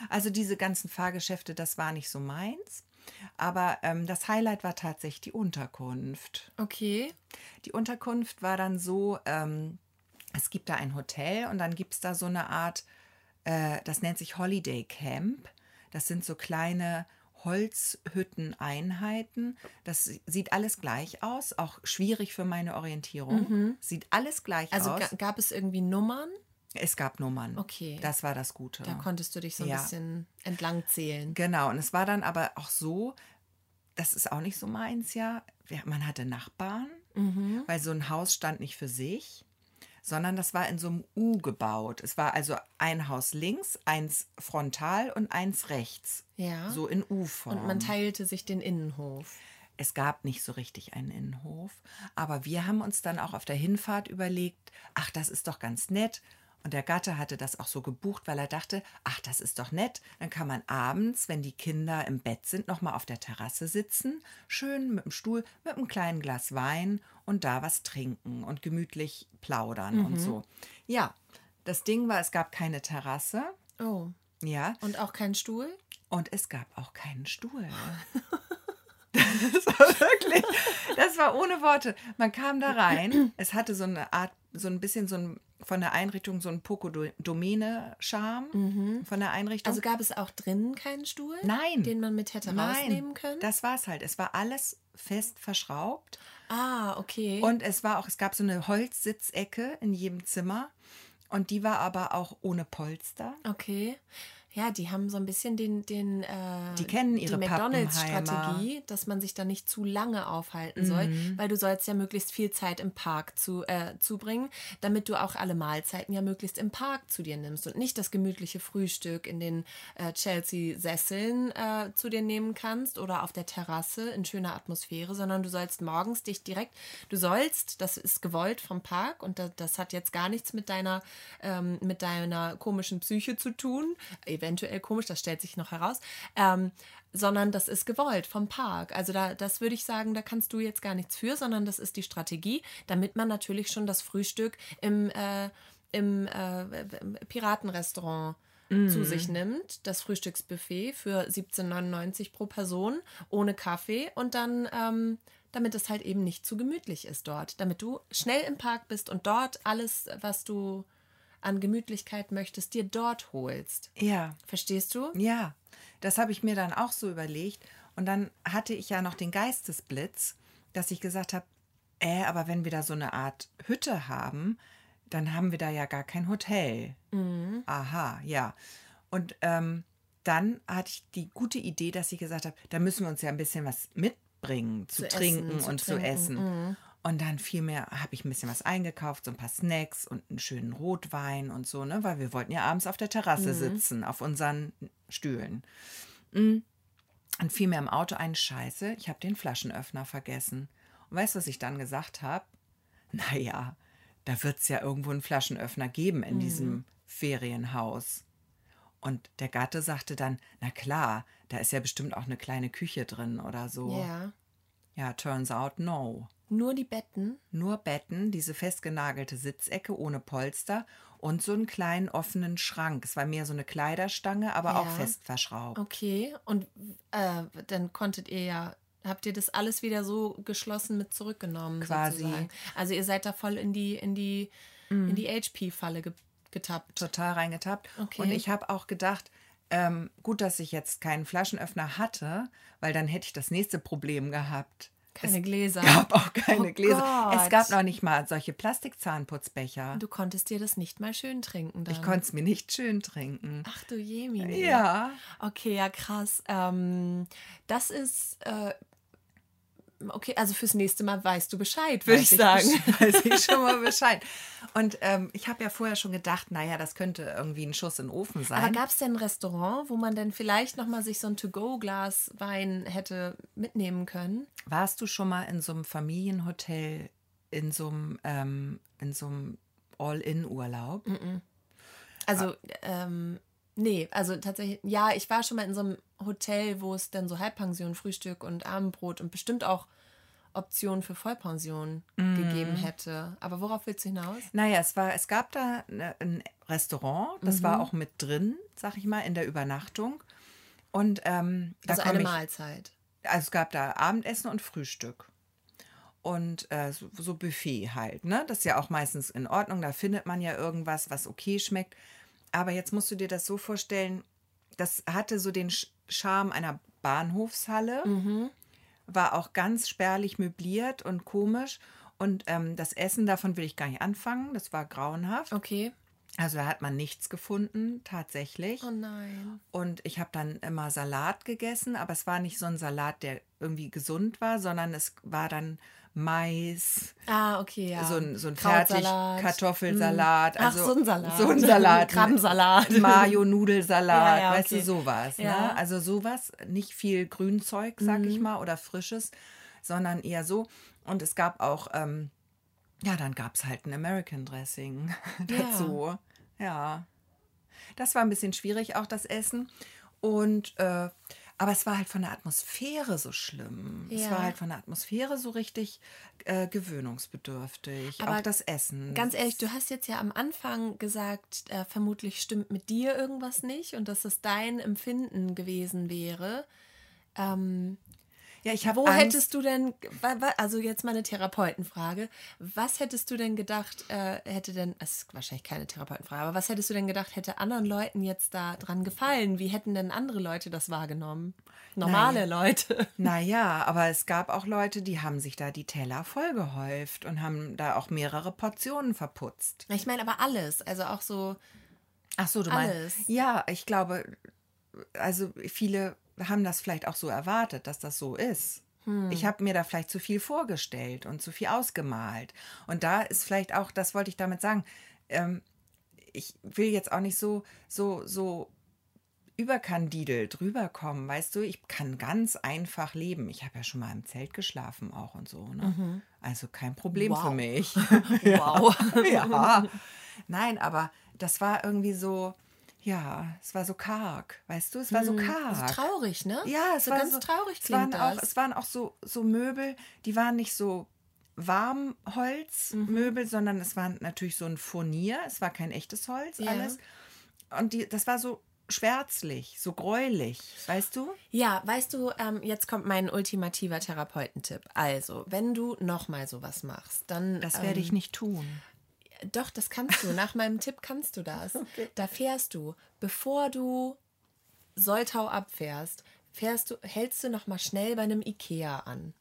[SPEAKER 2] Also diese ganzen Fahrgeschäfte, das war nicht so meins. Aber ähm, das Highlight war tatsächlich die Unterkunft.
[SPEAKER 1] Okay.
[SPEAKER 2] Die Unterkunft war dann so, ähm, es gibt da ein Hotel und dann gibt es da so eine Art, äh, das nennt sich Holiday Camp. Das sind so kleine Holzhütten-Einheiten. Das sieht alles gleich aus, auch schwierig für meine Orientierung. Sieht alles gleich
[SPEAKER 1] Mhm. Also
[SPEAKER 2] aus.
[SPEAKER 1] ga, gab es irgendwie Nummern?
[SPEAKER 2] Es gab Nummern.
[SPEAKER 1] Okay.
[SPEAKER 2] Das war das Gute.
[SPEAKER 1] Da konntest du dich so ein
[SPEAKER 2] Ja.
[SPEAKER 1] bisschen entlang zählen.
[SPEAKER 2] Genau, und es war dann aber auch so, das ist auch nicht so meins, ja. Man hatte Nachbarn,
[SPEAKER 1] Mhm.
[SPEAKER 2] weil so ein Haus stand nicht für sich, sondern das war in so einem U gebaut. Es war also ein Haus links, eins frontal und eins rechts.
[SPEAKER 1] Ja.
[SPEAKER 2] So in U-Form.
[SPEAKER 1] Und man teilte sich den Innenhof.
[SPEAKER 2] Es gab nicht so richtig einen Innenhof, aber wir haben uns dann auch auf der Hinfahrt überlegt, ach, das ist doch ganz nett. Und der Gatte hatte das auch so gebucht, weil er dachte, ach, das ist doch nett. Dann kann man abends, wenn die Kinder im Bett sind, noch mal auf der Terrasse sitzen, schön mit dem Stuhl, mit einem kleinen Glas Wein und da was trinken und gemütlich plaudern und so. Ja, das Ding war, es gab keine Terrasse.
[SPEAKER 1] Oh.
[SPEAKER 2] Ja,
[SPEAKER 1] Und auch kein Stuhl?
[SPEAKER 2] und es gab auch keinen Stuhl. Das war wirklich, das war ohne Worte. Man kam da rein, es hatte so eine Art, so ein bisschen so ein, von der Einrichtung so ein Poco-Domene-Charme von der Einrichtung.
[SPEAKER 1] Also gab es auch drinnen keinen Stuhl?
[SPEAKER 2] Nein.
[SPEAKER 1] Den man mit hätte
[SPEAKER 2] Nein,
[SPEAKER 1] rausnehmen können?
[SPEAKER 2] das war es halt. Es war alles fest verschraubt
[SPEAKER 1] ah, okay.
[SPEAKER 2] und es war auch, es gab so eine Holzsitzecke in jedem Zimmer und die war aber auch ohne Polster.
[SPEAKER 1] Okay. Ja, die haben so ein bisschen den, den äh,
[SPEAKER 2] Die kennen ihre
[SPEAKER 1] die. McDonalds-Strategie, dass man sich da nicht zu lange aufhalten soll,
[SPEAKER 2] Mhm.
[SPEAKER 1] weil du sollst ja möglichst viel Zeit im Park zu, äh, zubringen, damit du auch alle Mahlzeiten ja möglichst im Park zu dir nimmst und nicht das gemütliche Frühstück in den äh, Chelsea-Sesseln äh, zu dir nehmen kannst oder auf der Terrasse in schöner Atmosphäre, sondern du sollst morgens dich direkt, du sollst, das ist gewollt vom Park und das, das hat jetzt gar nichts mit deiner, ähm, mit deiner komischen Psyche zu tun, eventuell komisch, das stellt sich noch heraus, ähm, sondern das ist gewollt vom Park. Also da, das würde ich sagen, da kannst du jetzt gar nichts für, sondern das ist die Strategie, damit man natürlich schon das Frühstück im, äh, im äh, Piratenrestaurant zu sich nimmt, das Frühstücksbuffet für 17,99 pro Person ohne Kaffee und dann, ähm, damit es halt eben nicht zu gemütlich ist dort, damit du schnell im Park bist und dort alles, was du an Gemütlichkeit möchtest, dir dort holst.
[SPEAKER 2] Ja.
[SPEAKER 1] Verstehst du?
[SPEAKER 2] Ja, das habe ich mir dann auch so überlegt. Und dann hatte ich ja noch den Geistesblitz, dass ich gesagt habe, äh, aber wenn wir da so eine Art Hütte haben, dann haben wir da ja gar kein Hotel. Aha, ja. Und ähm, dann hatte ich die gute Idee, dass ich gesagt habe, da müssen wir uns ja ein bisschen was mitbringen, zu,
[SPEAKER 1] Zu essen,
[SPEAKER 2] trinken
[SPEAKER 1] zu
[SPEAKER 2] und zu
[SPEAKER 1] trinken,
[SPEAKER 2] essen. Und dann vielmehr habe ich ein bisschen was eingekauft, so ein paar Snacks und einen schönen Rotwein und so, ne? Weil wir wollten ja abends auf der Terrasse sitzen, auf unseren Stühlen. Mm. Und fiel mir im Auto ein Scheiße, ich habe den Flaschenöffner vergessen. Und weißt du, was ich dann gesagt habe? Naja, da wird es ja irgendwo einen Flaschenöffner geben in diesem Ferienhaus. Und der Gatte sagte dann, na klar, da ist ja bestimmt auch eine kleine Küche drin oder so.
[SPEAKER 1] Ja.
[SPEAKER 2] Ja, turns out no.
[SPEAKER 1] Nur die Betten.
[SPEAKER 2] Nur Betten, diese festgenagelte Sitzecke ohne Polster und so einen kleinen offenen Schrank. Es war mehr so eine Kleiderstange, aber auch
[SPEAKER 1] Ja.
[SPEAKER 2] fest verschraubt.
[SPEAKER 1] Okay. Und äh, dann konntet ihr ja, habt ihr das alles wieder so geschlossen mit zurückgenommen?
[SPEAKER 2] Quasi.
[SPEAKER 1] Sozusagen. Also ihr seid da voll in die, in die, in die HP-Falle ge getappt.
[SPEAKER 2] Total reingetappt.
[SPEAKER 1] Okay.
[SPEAKER 2] Und ich habe auch gedacht, ähm, gut, dass ich jetzt keinen Flaschenöffner hatte, weil dann hätte ich das nächste Problem gehabt.
[SPEAKER 1] Keine
[SPEAKER 2] es
[SPEAKER 1] Gläser.
[SPEAKER 2] gab auch keine
[SPEAKER 1] Oh
[SPEAKER 2] Gläser. Es
[SPEAKER 1] Gott.
[SPEAKER 2] gab noch nicht mal solche Plastikzahnputzbecher.
[SPEAKER 1] Du konntest dir das nicht mal schön trinken dann.
[SPEAKER 2] Ich konnte es mir nicht schön trinken.
[SPEAKER 1] Ach du Jemini.
[SPEAKER 2] Ja.
[SPEAKER 1] Okay, ja krass. Ähm, das ist äh, okay. Also fürs nächste Mal weißt du Bescheid, würde ich sagen.
[SPEAKER 2] besch- Weiß ich schon mal Bescheid. Und ähm, ich habe ja vorher schon gedacht, naja, das könnte irgendwie ein Schuss in den Ofen sein.
[SPEAKER 1] Aber gab es denn ein Restaurant, wo man dann vielleicht noch mal sich so ein To-Go-Glas Wein hätte mitnehmen können?
[SPEAKER 2] Warst du schon mal in so einem Familienhotel, in so einem, ähm, in so einem All-In-Urlaub?
[SPEAKER 1] Also, ähm, nee, also tatsächlich, ja, ich war schon mal in so einem Hotel, wo es dann so Halbpension, Frühstück und Abendbrot und bestimmt auch Optionen für Vollpension gegeben hätte. Aber worauf willst du hinaus?
[SPEAKER 2] Naja, es, war, es gab da ne- ein Restaurant, das war auch mit drin, sag ich mal, in der Übernachtung. Und ähm,
[SPEAKER 1] Also eine
[SPEAKER 2] ich,
[SPEAKER 1] Mahlzeit.
[SPEAKER 2] Also es gab da Abendessen und Frühstück. Und äh, so, so Buffet halt, ne? Das ist ja auch meistens in Ordnung. Da findet man ja irgendwas, was okay schmeckt. Aber jetzt musst du dir das so vorstellen, das hatte so den Charme einer Bahnhofshalle, war auch ganz spärlich möbliert und komisch. Und ähm, das Essen, davon will ich gar nicht anfangen. Das war grauenhaft.
[SPEAKER 1] Okay.
[SPEAKER 2] Also da hat man nichts gefunden, tatsächlich.
[SPEAKER 1] Oh nein.
[SPEAKER 2] Und ich habe dann immer Salat gegessen, aber es war nicht so ein Salat, der irgendwie gesund war, sondern es war dann Mais.
[SPEAKER 1] Ah, okay, ja.
[SPEAKER 2] So ein, so ein
[SPEAKER 1] Krautsalat.
[SPEAKER 2] fertig Kartoffelsalat.
[SPEAKER 1] Ach,
[SPEAKER 2] Also
[SPEAKER 1] so ein Salat.
[SPEAKER 2] So ein Salat.
[SPEAKER 1] Krabbensalat.
[SPEAKER 2] Mayo-Nudelsalat,
[SPEAKER 1] Ja, ja,
[SPEAKER 2] weißt du,
[SPEAKER 1] okay.
[SPEAKER 2] sowas.
[SPEAKER 1] Ja. Mhm.
[SPEAKER 2] Ne? Also sowas, nicht viel Grünzeug, sag ich mal, oder Frisches, sondern eher so. Und es gab auch, ähm, ja, dann gab es halt ein American Dressing dazu. Ja. Das war ein bisschen schwierig, auch das Essen. Und äh, aber es war halt von der Atmosphäre so schlimm. Es
[SPEAKER 1] Ja.
[SPEAKER 2] war halt von der Atmosphäre so richtig äh, gewöhnungsbedürftig.
[SPEAKER 1] Aber
[SPEAKER 2] auch das Essen.
[SPEAKER 1] Ganz ehrlich, du hast jetzt ja am Anfang gesagt, äh, vermutlich stimmt mit dir irgendwas nicht und dass es dein Empfinden gewesen wäre. Ähm,
[SPEAKER 2] ja, ich habe
[SPEAKER 1] wo
[SPEAKER 2] Angst.
[SPEAKER 1] hättest du denn, also jetzt mal eine Therapeutenfrage, was hättest du denn gedacht, äh, hätte denn, es ist wahrscheinlich keine Therapeutenfrage, aber was hättest du denn gedacht, hätte anderen Leuten jetzt da dran gefallen? Wie hätten denn andere Leute das wahrgenommen? Normale Leute.
[SPEAKER 2] Naja, aber es gab auch Leute, die haben sich da die Teller vollgehäuft und haben da auch mehrere Portionen verputzt.
[SPEAKER 1] Ich meine aber alles, also auch so,
[SPEAKER 2] Ach so, du
[SPEAKER 1] Alles.
[SPEAKER 2] meinst? Ja, ich glaube, also viele haben das vielleicht auch so erwartet, dass das so ist. Ich habe mir da vielleicht zu viel vorgestellt und zu viel ausgemalt. Und da ist vielleicht auch, das wollte ich damit sagen, ähm, ich will jetzt auch nicht so, so, so überkandidelt rüberkommen, weißt du, ich kann ganz einfach leben. Ich habe ja schon mal im Zelt geschlafen auch und so. Ne? Also kein Problem für
[SPEAKER 1] Wow.
[SPEAKER 2] mich.
[SPEAKER 1] wow.
[SPEAKER 2] ja. Nein, aber das war irgendwie so, ja, es war so karg, weißt du, es war so karg.
[SPEAKER 1] Also traurig, ne?
[SPEAKER 2] Ja, es
[SPEAKER 1] so
[SPEAKER 2] war
[SPEAKER 1] ganz
[SPEAKER 2] so,
[SPEAKER 1] traurig
[SPEAKER 2] es waren auch. Es waren auch so, so Möbel, die waren nicht so Warmholzmöbel, sondern es war natürlich so ein Furnier. Es war kein echtes Holz,
[SPEAKER 1] Ja.
[SPEAKER 2] alles. Und die, das war so schwärzlich, so gräulich, weißt du?
[SPEAKER 1] Ja, weißt du, ähm, jetzt kommt mein ultimativer Therapeutentipp. Also, wenn du nochmal sowas machst, dann.
[SPEAKER 2] Das werde
[SPEAKER 1] ähm,
[SPEAKER 2] ich nicht tun.
[SPEAKER 1] Doch, das kannst du. Nach meinem Tipp kannst du das. Da fährst du, bevor du Soltau abfährst, fährst du, hältst du nochmal schnell bei einem Ikea an.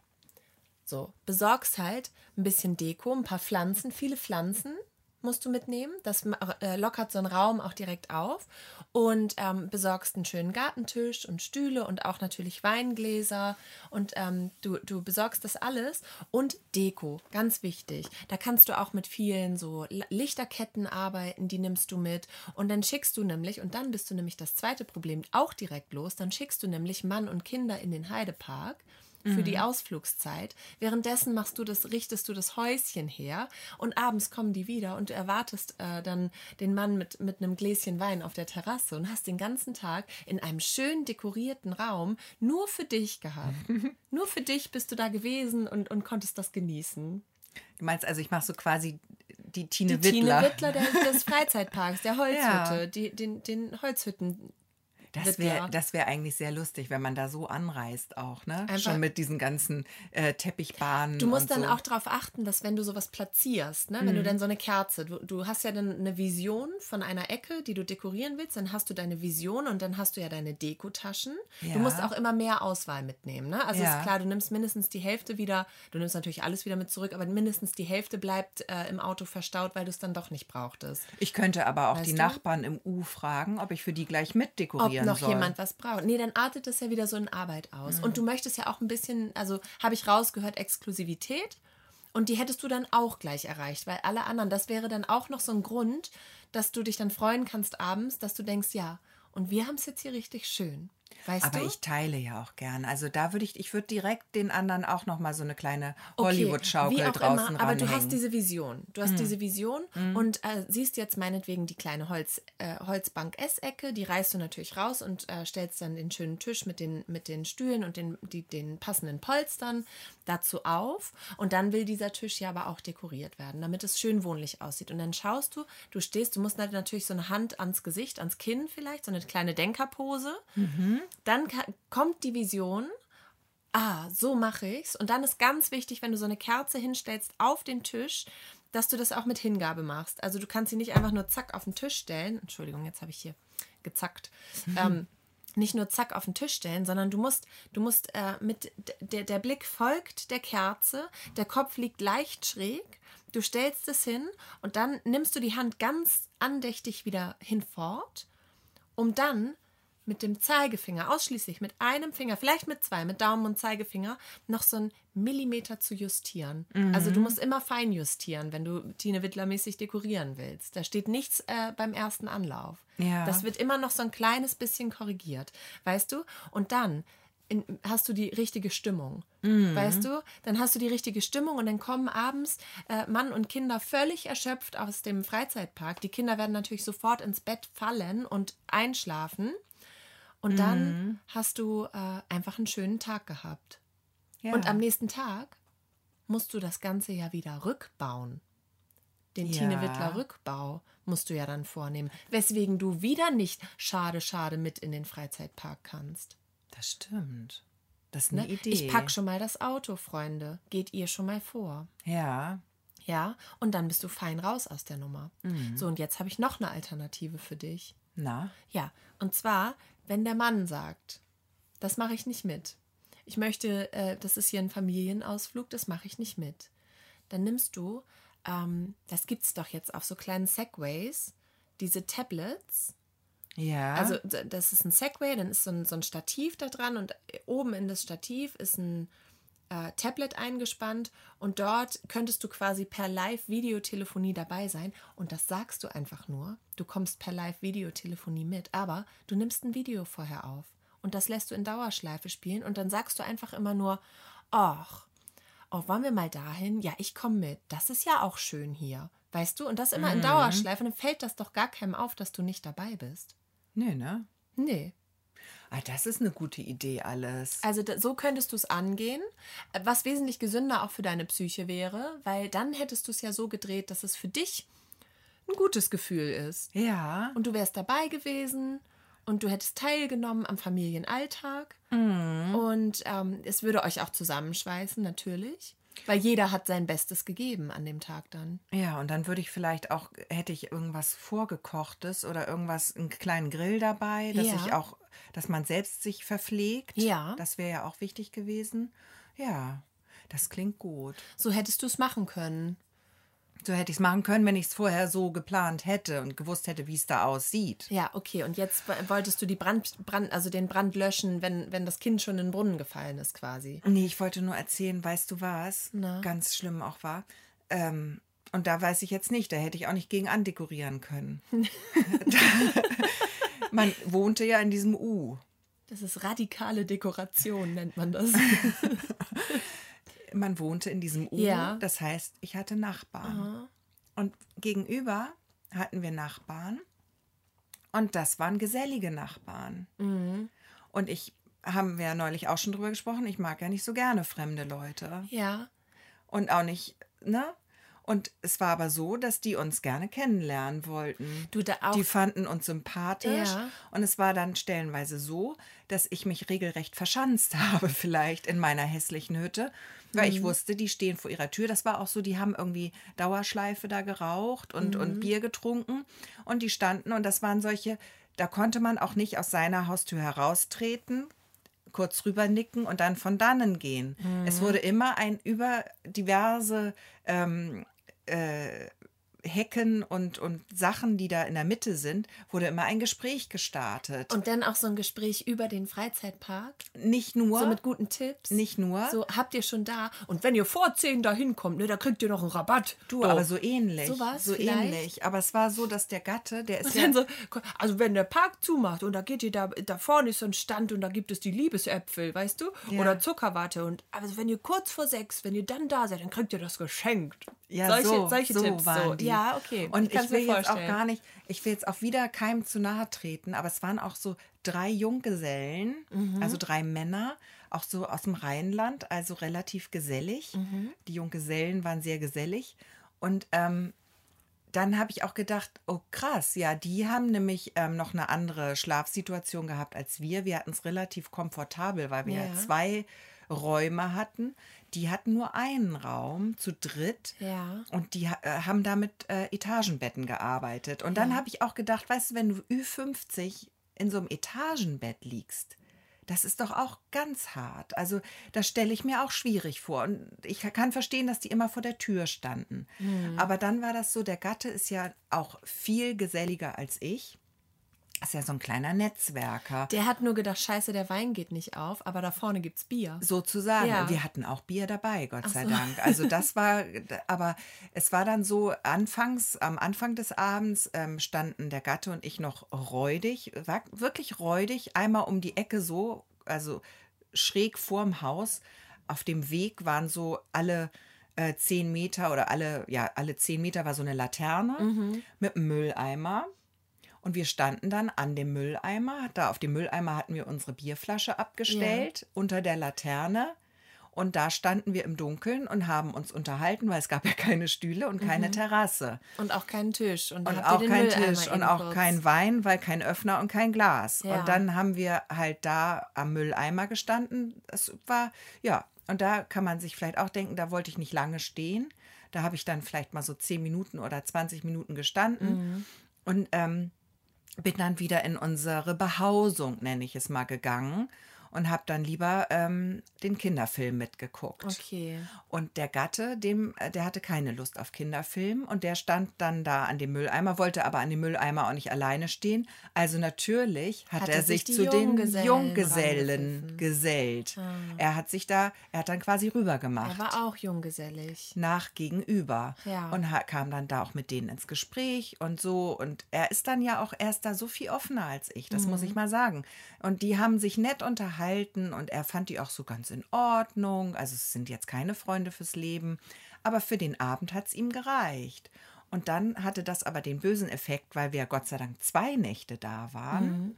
[SPEAKER 1] So, besorgst halt ein bisschen Deko, ein paar Pflanzen, viele Pflanzen musst du mitnehmen. Das äh, lockert so einen Raum auch direkt auf. Und ähm, besorgst einen schönen Gartentisch und Stühle und auch natürlich Weingläser. Und ähm, du, du besorgst das alles. Und Deko, ganz wichtig. Da kannst du auch mit vielen so Lichterketten arbeiten, die nimmst du mit. Und dann schickst du nämlich, und dann bist du nämlich das zweite Problem auch direkt los, dann schickst du nämlich Mann und Kinder in den Heidepark für die Ausflugszeit. Währenddessen machst du das, richtest du das Häuschen her und abends kommen die wieder und du erwartest äh, dann den Mann mit, mit einem Gläschen Wein auf der Terrasse und hast den ganzen Tag in einem schön dekorierten Raum nur für dich gehabt. nur für dich bist du da gewesen und, und konntest das genießen.
[SPEAKER 2] Du meinst also, ich mache so quasi die Tine
[SPEAKER 1] Die
[SPEAKER 2] Wittler.
[SPEAKER 1] Tine Wittler der, des Freizeitparks, der Holzhütte,
[SPEAKER 2] Ja.
[SPEAKER 1] die, den, den Holzhütten.
[SPEAKER 2] Das wäre das wär eigentlich sehr lustig, wenn man da so anreist auch, ne?
[SPEAKER 1] Einfach-
[SPEAKER 2] Schon mit diesen ganzen äh, Teppichbahnen.
[SPEAKER 1] Du musst dann
[SPEAKER 2] so.
[SPEAKER 1] auch darauf achten, dass wenn du sowas platzierst, ne, wenn
[SPEAKER 2] Mhm.
[SPEAKER 1] du dann so eine Kerze, du, du hast ja dann eine Vision von einer Ecke, die du dekorieren willst, dann hast du deine Vision und dann hast du ja deine Dekotaschen.
[SPEAKER 2] Ja.
[SPEAKER 1] Du musst auch immer mehr Auswahl mitnehmen. Ne? Also
[SPEAKER 2] Ja.
[SPEAKER 1] ist klar, du nimmst mindestens die Hälfte wieder, du nimmst natürlich alles wieder mit zurück, aber mindestens die Hälfte bleibt äh, im Auto verstaut, weil du es dann doch nicht brauchtest.
[SPEAKER 2] Ich könnte aber auch
[SPEAKER 1] Weißt
[SPEAKER 2] die
[SPEAKER 1] du?
[SPEAKER 2] Nachbarn im U fragen, ob ich für die gleich
[SPEAKER 1] Ob
[SPEAKER 2] mitdekorieren
[SPEAKER 1] noch
[SPEAKER 2] soll.
[SPEAKER 1] jemand was braucht. Nee, dann artet das ja wieder so in Arbeit aus.
[SPEAKER 2] Mhm.
[SPEAKER 1] Und du möchtest ja auch ein bisschen, also habe ich rausgehört, Exklusivität. Und die hättest du dann auch gleich erreicht, weil alle anderen, das wäre dann auch noch so ein Grund, dass du dich dann freuen kannst abends, dass du denkst, ja, und wir haben es jetzt hier richtig schön. Weißt
[SPEAKER 2] Aber
[SPEAKER 1] du?
[SPEAKER 2] ich teile ja auch gern. Also da würde ich, ich würde direkt den anderen auch noch mal so eine kleine
[SPEAKER 1] Okay,
[SPEAKER 2] Hollywood-Schaukel draußen
[SPEAKER 1] immer, aber du
[SPEAKER 2] ranhängen.
[SPEAKER 1] hast diese Vision. Du hast diese Vision und äh, siehst jetzt meinetwegen die kleine Holz, äh, Holzbank-Essecke, die reißt du natürlich raus und äh, stellst dann den schönen Tisch mit den, mit den Stühlen und den, die, den passenden Polstern dazu auf. Und dann will dieser Tisch ja aber auch dekoriert werden, damit es schön wohnlich aussieht. Und dann schaust du, du stehst, du musst halt natürlich so eine Hand ans Gesicht, ans Kinn vielleicht, so eine kleine Denkerpose. Dann kommt die Vision ah, so mache ich's. Und dann ist ganz wichtig, wenn du so eine Kerze hinstellst auf den Tisch, dass du das auch mit Hingabe machst. Also du kannst sie nicht einfach nur zack auf den Tisch stellen. Entschuldigung, jetzt habe ich hier gezackt. Ähm, nicht nur zack auf den Tisch stellen, sondern du musst, du musst äh, mit der, der Blick folgt der Kerze, der Kopf liegt leicht schräg, du stellst es hin und dann nimmst du die Hand ganz andächtig wieder hinfort, um dann mit dem Zeigefinger, ausschließlich mit einem Finger, vielleicht mit zwei, mit Daumen und Zeigefinger, noch so einen Millimeter zu justieren. Also du musst immer fein justieren, wenn du Tine Wittler mäßig dekorieren willst. Da steht nichts äh, beim ersten Anlauf.
[SPEAKER 2] Ja.
[SPEAKER 1] Das wird immer noch so ein kleines bisschen korrigiert, weißt du? Und dann in, hast du die richtige Stimmung. Weißt du? Dann hast du die richtige Stimmung und dann kommen abends äh, Mann und Kinder völlig erschöpft aus dem Freizeitpark. Die Kinder werden natürlich sofort ins Bett fallen und einschlafen. Und dann hast du äh, einfach einen schönen Tag gehabt.
[SPEAKER 2] Ja.
[SPEAKER 1] Und am nächsten Tag musst du das Ganze ja wieder rückbauen. Den
[SPEAKER 2] Ja.
[SPEAKER 1] Tine Wittler Rückbau musst du ja dann vornehmen. Weswegen du wieder nicht schade, schade mit in den Freizeitpark kannst.
[SPEAKER 2] Das stimmt. Das ist
[SPEAKER 1] Ne?
[SPEAKER 2] eine Idee.
[SPEAKER 1] Ich pack schon mal das Auto, Freunde. Geht ihr schon mal vor.
[SPEAKER 2] Ja.
[SPEAKER 1] Ja, und dann bist du fein raus aus der Nummer.
[SPEAKER 2] Mhm.
[SPEAKER 1] So, und jetzt habe ich noch eine Alternative für dich.
[SPEAKER 2] Na?
[SPEAKER 1] Ja, und zwar, wenn der Mann sagt, das mache ich nicht mit. Ich möchte, äh, das ist hier ein Familienausflug, das mache ich nicht mit. Dann nimmst du, ähm, das gibt es doch jetzt auf so kleinen Segways, diese Tablets.
[SPEAKER 2] Ja.
[SPEAKER 1] Also das ist ein Segway, dann ist so ein, so ein Stativ da dran und oben in das Stativ ist ein äh, Tablet eingespannt und dort könntest du quasi per Live-Videotelefonie dabei sein und das sagst du einfach nur. Du kommst per Live-Videotelefonie mit, aber du nimmst ein Video vorher auf und das lässt du in Dauerschleife spielen und dann sagst du einfach immer nur, ach, oh, wollen wir mal dahin? Ja, ich komme mit. Das ist ja auch schön hier. Weißt du? Und das immer in Dauerschleife. Dann fällt das doch gar keinem auf, dass du nicht dabei bist.
[SPEAKER 2] Nö, ne?
[SPEAKER 1] Nee.
[SPEAKER 2] Ah, das ist eine gute Idee alles.
[SPEAKER 1] Also da, so könntest du es angehen, was wesentlich gesünder auch für deine Psyche wäre, weil dann hättest du es ja so gedreht, dass es für dich ein gutes Gefühl ist.
[SPEAKER 2] Ja.
[SPEAKER 1] Und du wärst dabei gewesen und du hättest teilgenommen am Familienalltag.
[SPEAKER 2] Mhm.
[SPEAKER 1] Und ähm, es würde euch auch zusammenschweißen, natürlich. Weil jeder hat sein Bestes gegeben an dem Tag dann.
[SPEAKER 2] Ja, und dann würde ich vielleicht auch, hätte ich irgendwas vorgekochtes oder irgendwas, einen kleinen Grill dabei, dass
[SPEAKER 1] Ja.
[SPEAKER 2] ich auch, dass man selbst sich verpflegt.
[SPEAKER 1] Ja.
[SPEAKER 2] Das wäre ja auch wichtig gewesen. Ja, das klingt gut.
[SPEAKER 1] So hättest du es machen können.
[SPEAKER 2] So hätte ich es machen können, wenn ich es vorher so geplant hätte und gewusst hätte, wie es da aussieht.
[SPEAKER 1] Ja, okay. Und jetzt wolltest du die Brand, Brand, also den Brand löschen, wenn, wenn das Kind schon in den Brunnen gefallen ist, quasi.
[SPEAKER 2] Nee, ich wollte nur erzählen, weißt du was?
[SPEAKER 1] Na?
[SPEAKER 2] Ganz schlimm auch war. Ähm, und da weiß ich jetzt nicht, da hätte ich auch nicht gegen andekorieren können. Man wohnte ja in diesem U.
[SPEAKER 1] Das ist radikale Dekoration, nennt man das.
[SPEAKER 2] Man wohnte in diesem U.
[SPEAKER 1] Ja.
[SPEAKER 2] Das heißt, ich hatte Nachbarn. Und gegenüber hatten wir Nachbarn. Und das waren gesellige Nachbarn.
[SPEAKER 1] Mhm.
[SPEAKER 2] Und ich haben wir ja neulich auch schon drüber gesprochen. Ich mag ja nicht so gerne fremde Leute.
[SPEAKER 1] ja.
[SPEAKER 2] Und auch nicht, ne? Und es war aber so, dass die uns gerne kennenlernen wollten.
[SPEAKER 1] Du da auch.
[SPEAKER 2] Die fanden uns sympathisch.
[SPEAKER 1] Ja.
[SPEAKER 2] Und es war dann stellenweise so, dass ich mich regelrecht verschanzt habe, vielleicht in meiner hässlichen Hütte, weil
[SPEAKER 1] Mhm.
[SPEAKER 2] ich wusste, die stehen vor ihrer Tür. Das war auch so, die haben irgendwie Dauerschleife da geraucht und,
[SPEAKER 1] Mhm.
[SPEAKER 2] und Bier getrunken. Und die standen, und das waren solche, da konnte man auch nicht aus seiner Haustür heraustreten, kurz rüber nicken und dann von dannen gehen. Es wurde immer ein über diverse ähm, äh, Hecken und, und Sachen, die da in der Mitte sind, wurde immer ein Gespräch gestartet.
[SPEAKER 1] Und dann auch so ein Gespräch über den Freizeitpark.
[SPEAKER 2] nicht nur,
[SPEAKER 1] So mit guten Tipps.
[SPEAKER 2] nicht nur,
[SPEAKER 1] So habt ihr schon da. Und wenn ihr vor 10 da hinkommt, ne, da kriegt ihr noch einen Rabatt.
[SPEAKER 2] du,
[SPEAKER 1] Doch.
[SPEAKER 2] aber so ähnlich.
[SPEAKER 1] So was
[SPEAKER 2] so
[SPEAKER 1] vielleicht?
[SPEAKER 2] ähnlich. Aber es war so, dass der Gatte, der ist ja,
[SPEAKER 1] dann so, also wenn der Park zumacht und da geht ihr da, da vorne ist so ein Stand und da gibt es die Liebesäpfel, weißt du?
[SPEAKER 2] Ja.
[SPEAKER 1] Oder Zuckerwatte. Und also wenn ihr kurz vor sechs, wenn ihr dann da seid, dann kriegt ihr das geschenkt.
[SPEAKER 2] Ja,
[SPEAKER 1] solche,
[SPEAKER 2] so,
[SPEAKER 1] solche
[SPEAKER 2] so
[SPEAKER 1] Tipps.
[SPEAKER 2] waren
[SPEAKER 1] so.
[SPEAKER 2] die.
[SPEAKER 1] Ja, okay.
[SPEAKER 2] Und ich,
[SPEAKER 1] kann's
[SPEAKER 2] will jetzt auch gar nicht, ich will jetzt auch wieder keinem zu nahe treten, aber es waren auch so drei Junggesellen,
[SPEAKER 1] Mhm.
[SPEAKER 2] also drei Männer, auch so aus dem Rheinland, also relativ gesellig.
[SPEAKER 1] Mhm.
[SPEAKER 2] Die Junggesellen waren sehr gesellig. Und ähm, dann habe ich auch gedacht, oh krass, ja, die haben nämlich ähm, noch eine andere Schlafsituation gehabt als wir. Wir hatten es relativ komfortabel, weil wir ja.
[SPEAKER 1] Ja.
[SPEAKER 2] zwei Räume hatten. Die hatten nur einen Raum zu dritt.
[SPEAKER 1] Ja.
[SPEAKER 2] Und die äh, haben da mit äh, Etagenbetten gearbeitet. Und dann habe ich auch gedacht, weißt du, wenn du Ü50 in so einem Etagenbett liegst, das ist doch auch ganz hart. Also das stelle ich mir auch schwierig vor. Und ich kann verstehen, dass die immer vor der Tür standen. Aber dann war das so, der Gatte ist ja auch viel geselliger als ich. Das ist ja so ein kleiner Netzwerker.
[SPEAKER 1] Der hat nur gedacht, scheiße, der Wein geht nicht auf, aber da vorne gibt's Bier.
[SPEAKER 2] Sozusagen.
[SPEAKER 1] Ja.
[SPEAKER 2] Wir hatten auch Bier dabei, Gott sei
[SPEAKER 1] so.
[SPEAKER 2] Dank. Also das war, aber es war dann so, anfangs, am Anfang des Abends ähm, standen der Gatte und ich noch räudig, wirklich räudig, einmal um die Ecke so, also schräg vorm Haus. Auf dem Weg waren so alle äh, zehn Meter oder alle, ja, alle zehn Meter war so eine Laterne
[SPEAKER 1] Mhm.
[SPEAKER 2] mit einem Mülleimer. Und wir standen dann an dem Mülleimer. Da auf dem Mülleimer hatten wir unsere Bierflasche abgestellt unter der Laterne. Und da standen wir im Dunkeln und haben uns unterhalten, weil es gab ja keine Stühle und keine Terrasse.
[SPEAKER 1] Und auch keinen Tisch. Und,
[SPEAKER 2] Und auch
[SPEAKER 1] den
[SPEAKER 2] kein
[SPEAKER 1] Mülleimer
[SPEAKER 2] Tisch und auch
[SPEAKER 1] kurz.
[SPEAKER 2] kein Wein, weil kein Öffner und kein Glas.
[SPEAKER 1] Ja.
[SPEAKER 2] Und dann haben wir halt da am Mülleimer gestanden. Das war, ja, und da kann man sich vielleicht auch denken, da wollte ich nicht lange stehen. Da habe ich dann vielleicht mal so 10 Minuten oder 20 Minuten gestanden.
[SPEAKER 1] Mhm.
[SPEAKER 2] Und ähm, bin dann wieder in unsere Behausung, nenne ich es mal, gegangen und habe dann lieber ähm, den Kinderfilm mitgeguckt.
[SPEAKER 1] Okay.
[SPEAKER 2] Und der Gatte, dem, äh, der hatte keine Lust auf Kinderfilm und der stand dann da an dem Mülleimer, wollte aber an dem Mülleimer auch nicht alleine stehen. Also natürlich hat,
[SPEAKER 1] Hat
[SPEAKER 2] er
[SPEAKER 1] er
[SPEAKER 2] sich
[SPEAKER 1] sich
[SPEAKER 2] zu den
[SPEAKER 1] Junggesellen
[SPEAKER 2] Junggesellen
[SPEAKER 1] rangepfiffen.
[SPEAKER 2] gesellt. Er hat sich da, er hat dann quasi rüber
[SPEAKER 1] Er
[SPEAKER 2] gemacht
[SPEAKER 1] war auch junggesellig.
[SPEAKER 2] nach gegenüber
[SPEAKER 1] Ja.
[SPEAKER 2] und kam dann da auch mit denen ins Gespräch und so. Und er ist dann ja auch erst da so viel offener als ich, das
[SPEAKER 1] Mhm.
[SPEAKER 2] muss ich mal sagen. Und die haben sich nett unterhalten und er fand die auch so ganz in Ordnung. Also es sind jetzt keine Freunde fürs Leben, aber für den Abend hat es ihm gereicht. Und dann hatte das aber den bösen Effekt, weil wir Gott sei Dank zwei Nächte da waren,
[SPEAKER 1] Mhm.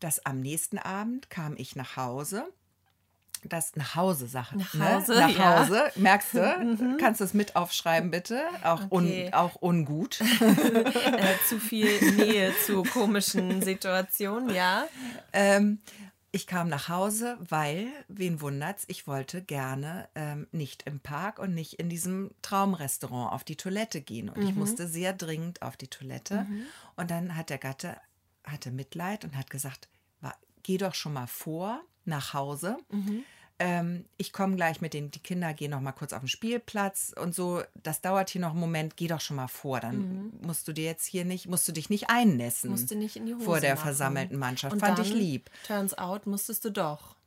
[SPEAKER 2] dass am nächsten Abend kam ich nach Hause. Das nach Hause Sache.
[SPEAKER 1] Nach
[SPEAKER 2] ne?
[SPEAKER 1] Hause,
[SPEAKER 2] Nach
[SPEAKER 1] ja.
[SPEAKER 2] Hause. Merkst du? Kannst du es mit aufschreiben, bitte? Auch,
[SPEAKER 1] Okay.
[SPEAKER 2] un, auch ungut.
[SPEAKER 1] Äh, zu viel Nähe zu komischen Situationen, ja.
[SPEAKER 2] ähm, ich kam nach Hause, weil, wen wundert's, ich wollte gerne ähm, nicht im Park und nicht in diesem Traumrestaurant auf die Toilette gehen. Und ich musste sehr dringend auf die Toilette. Und dann hat der Gatte hatte Mitleid und hat gesagt, "Wa- geh doch schon mal vor nach Hause. Ähm, ich komme gleich mit den, die Kinder gehen noch mal kurz auf den Spielplatz und so. Das dauert hier noch einen Moment. Geh doch schon mal vor. Dann musst du dir jetzt hier nicht, musst du dich nicht einnässen.
[SPEAKER 1] Musste nicht in die Hose
[SPEAKER 2] vor der
[SPEAKER 1] machen.
[SPEAKER 2] versammelten Mannschaft.
[SPEAKER 1] Und
[SPEAKER 2] Fand ich lieb.
[SPEAKER 1] Turns out musstest du doch.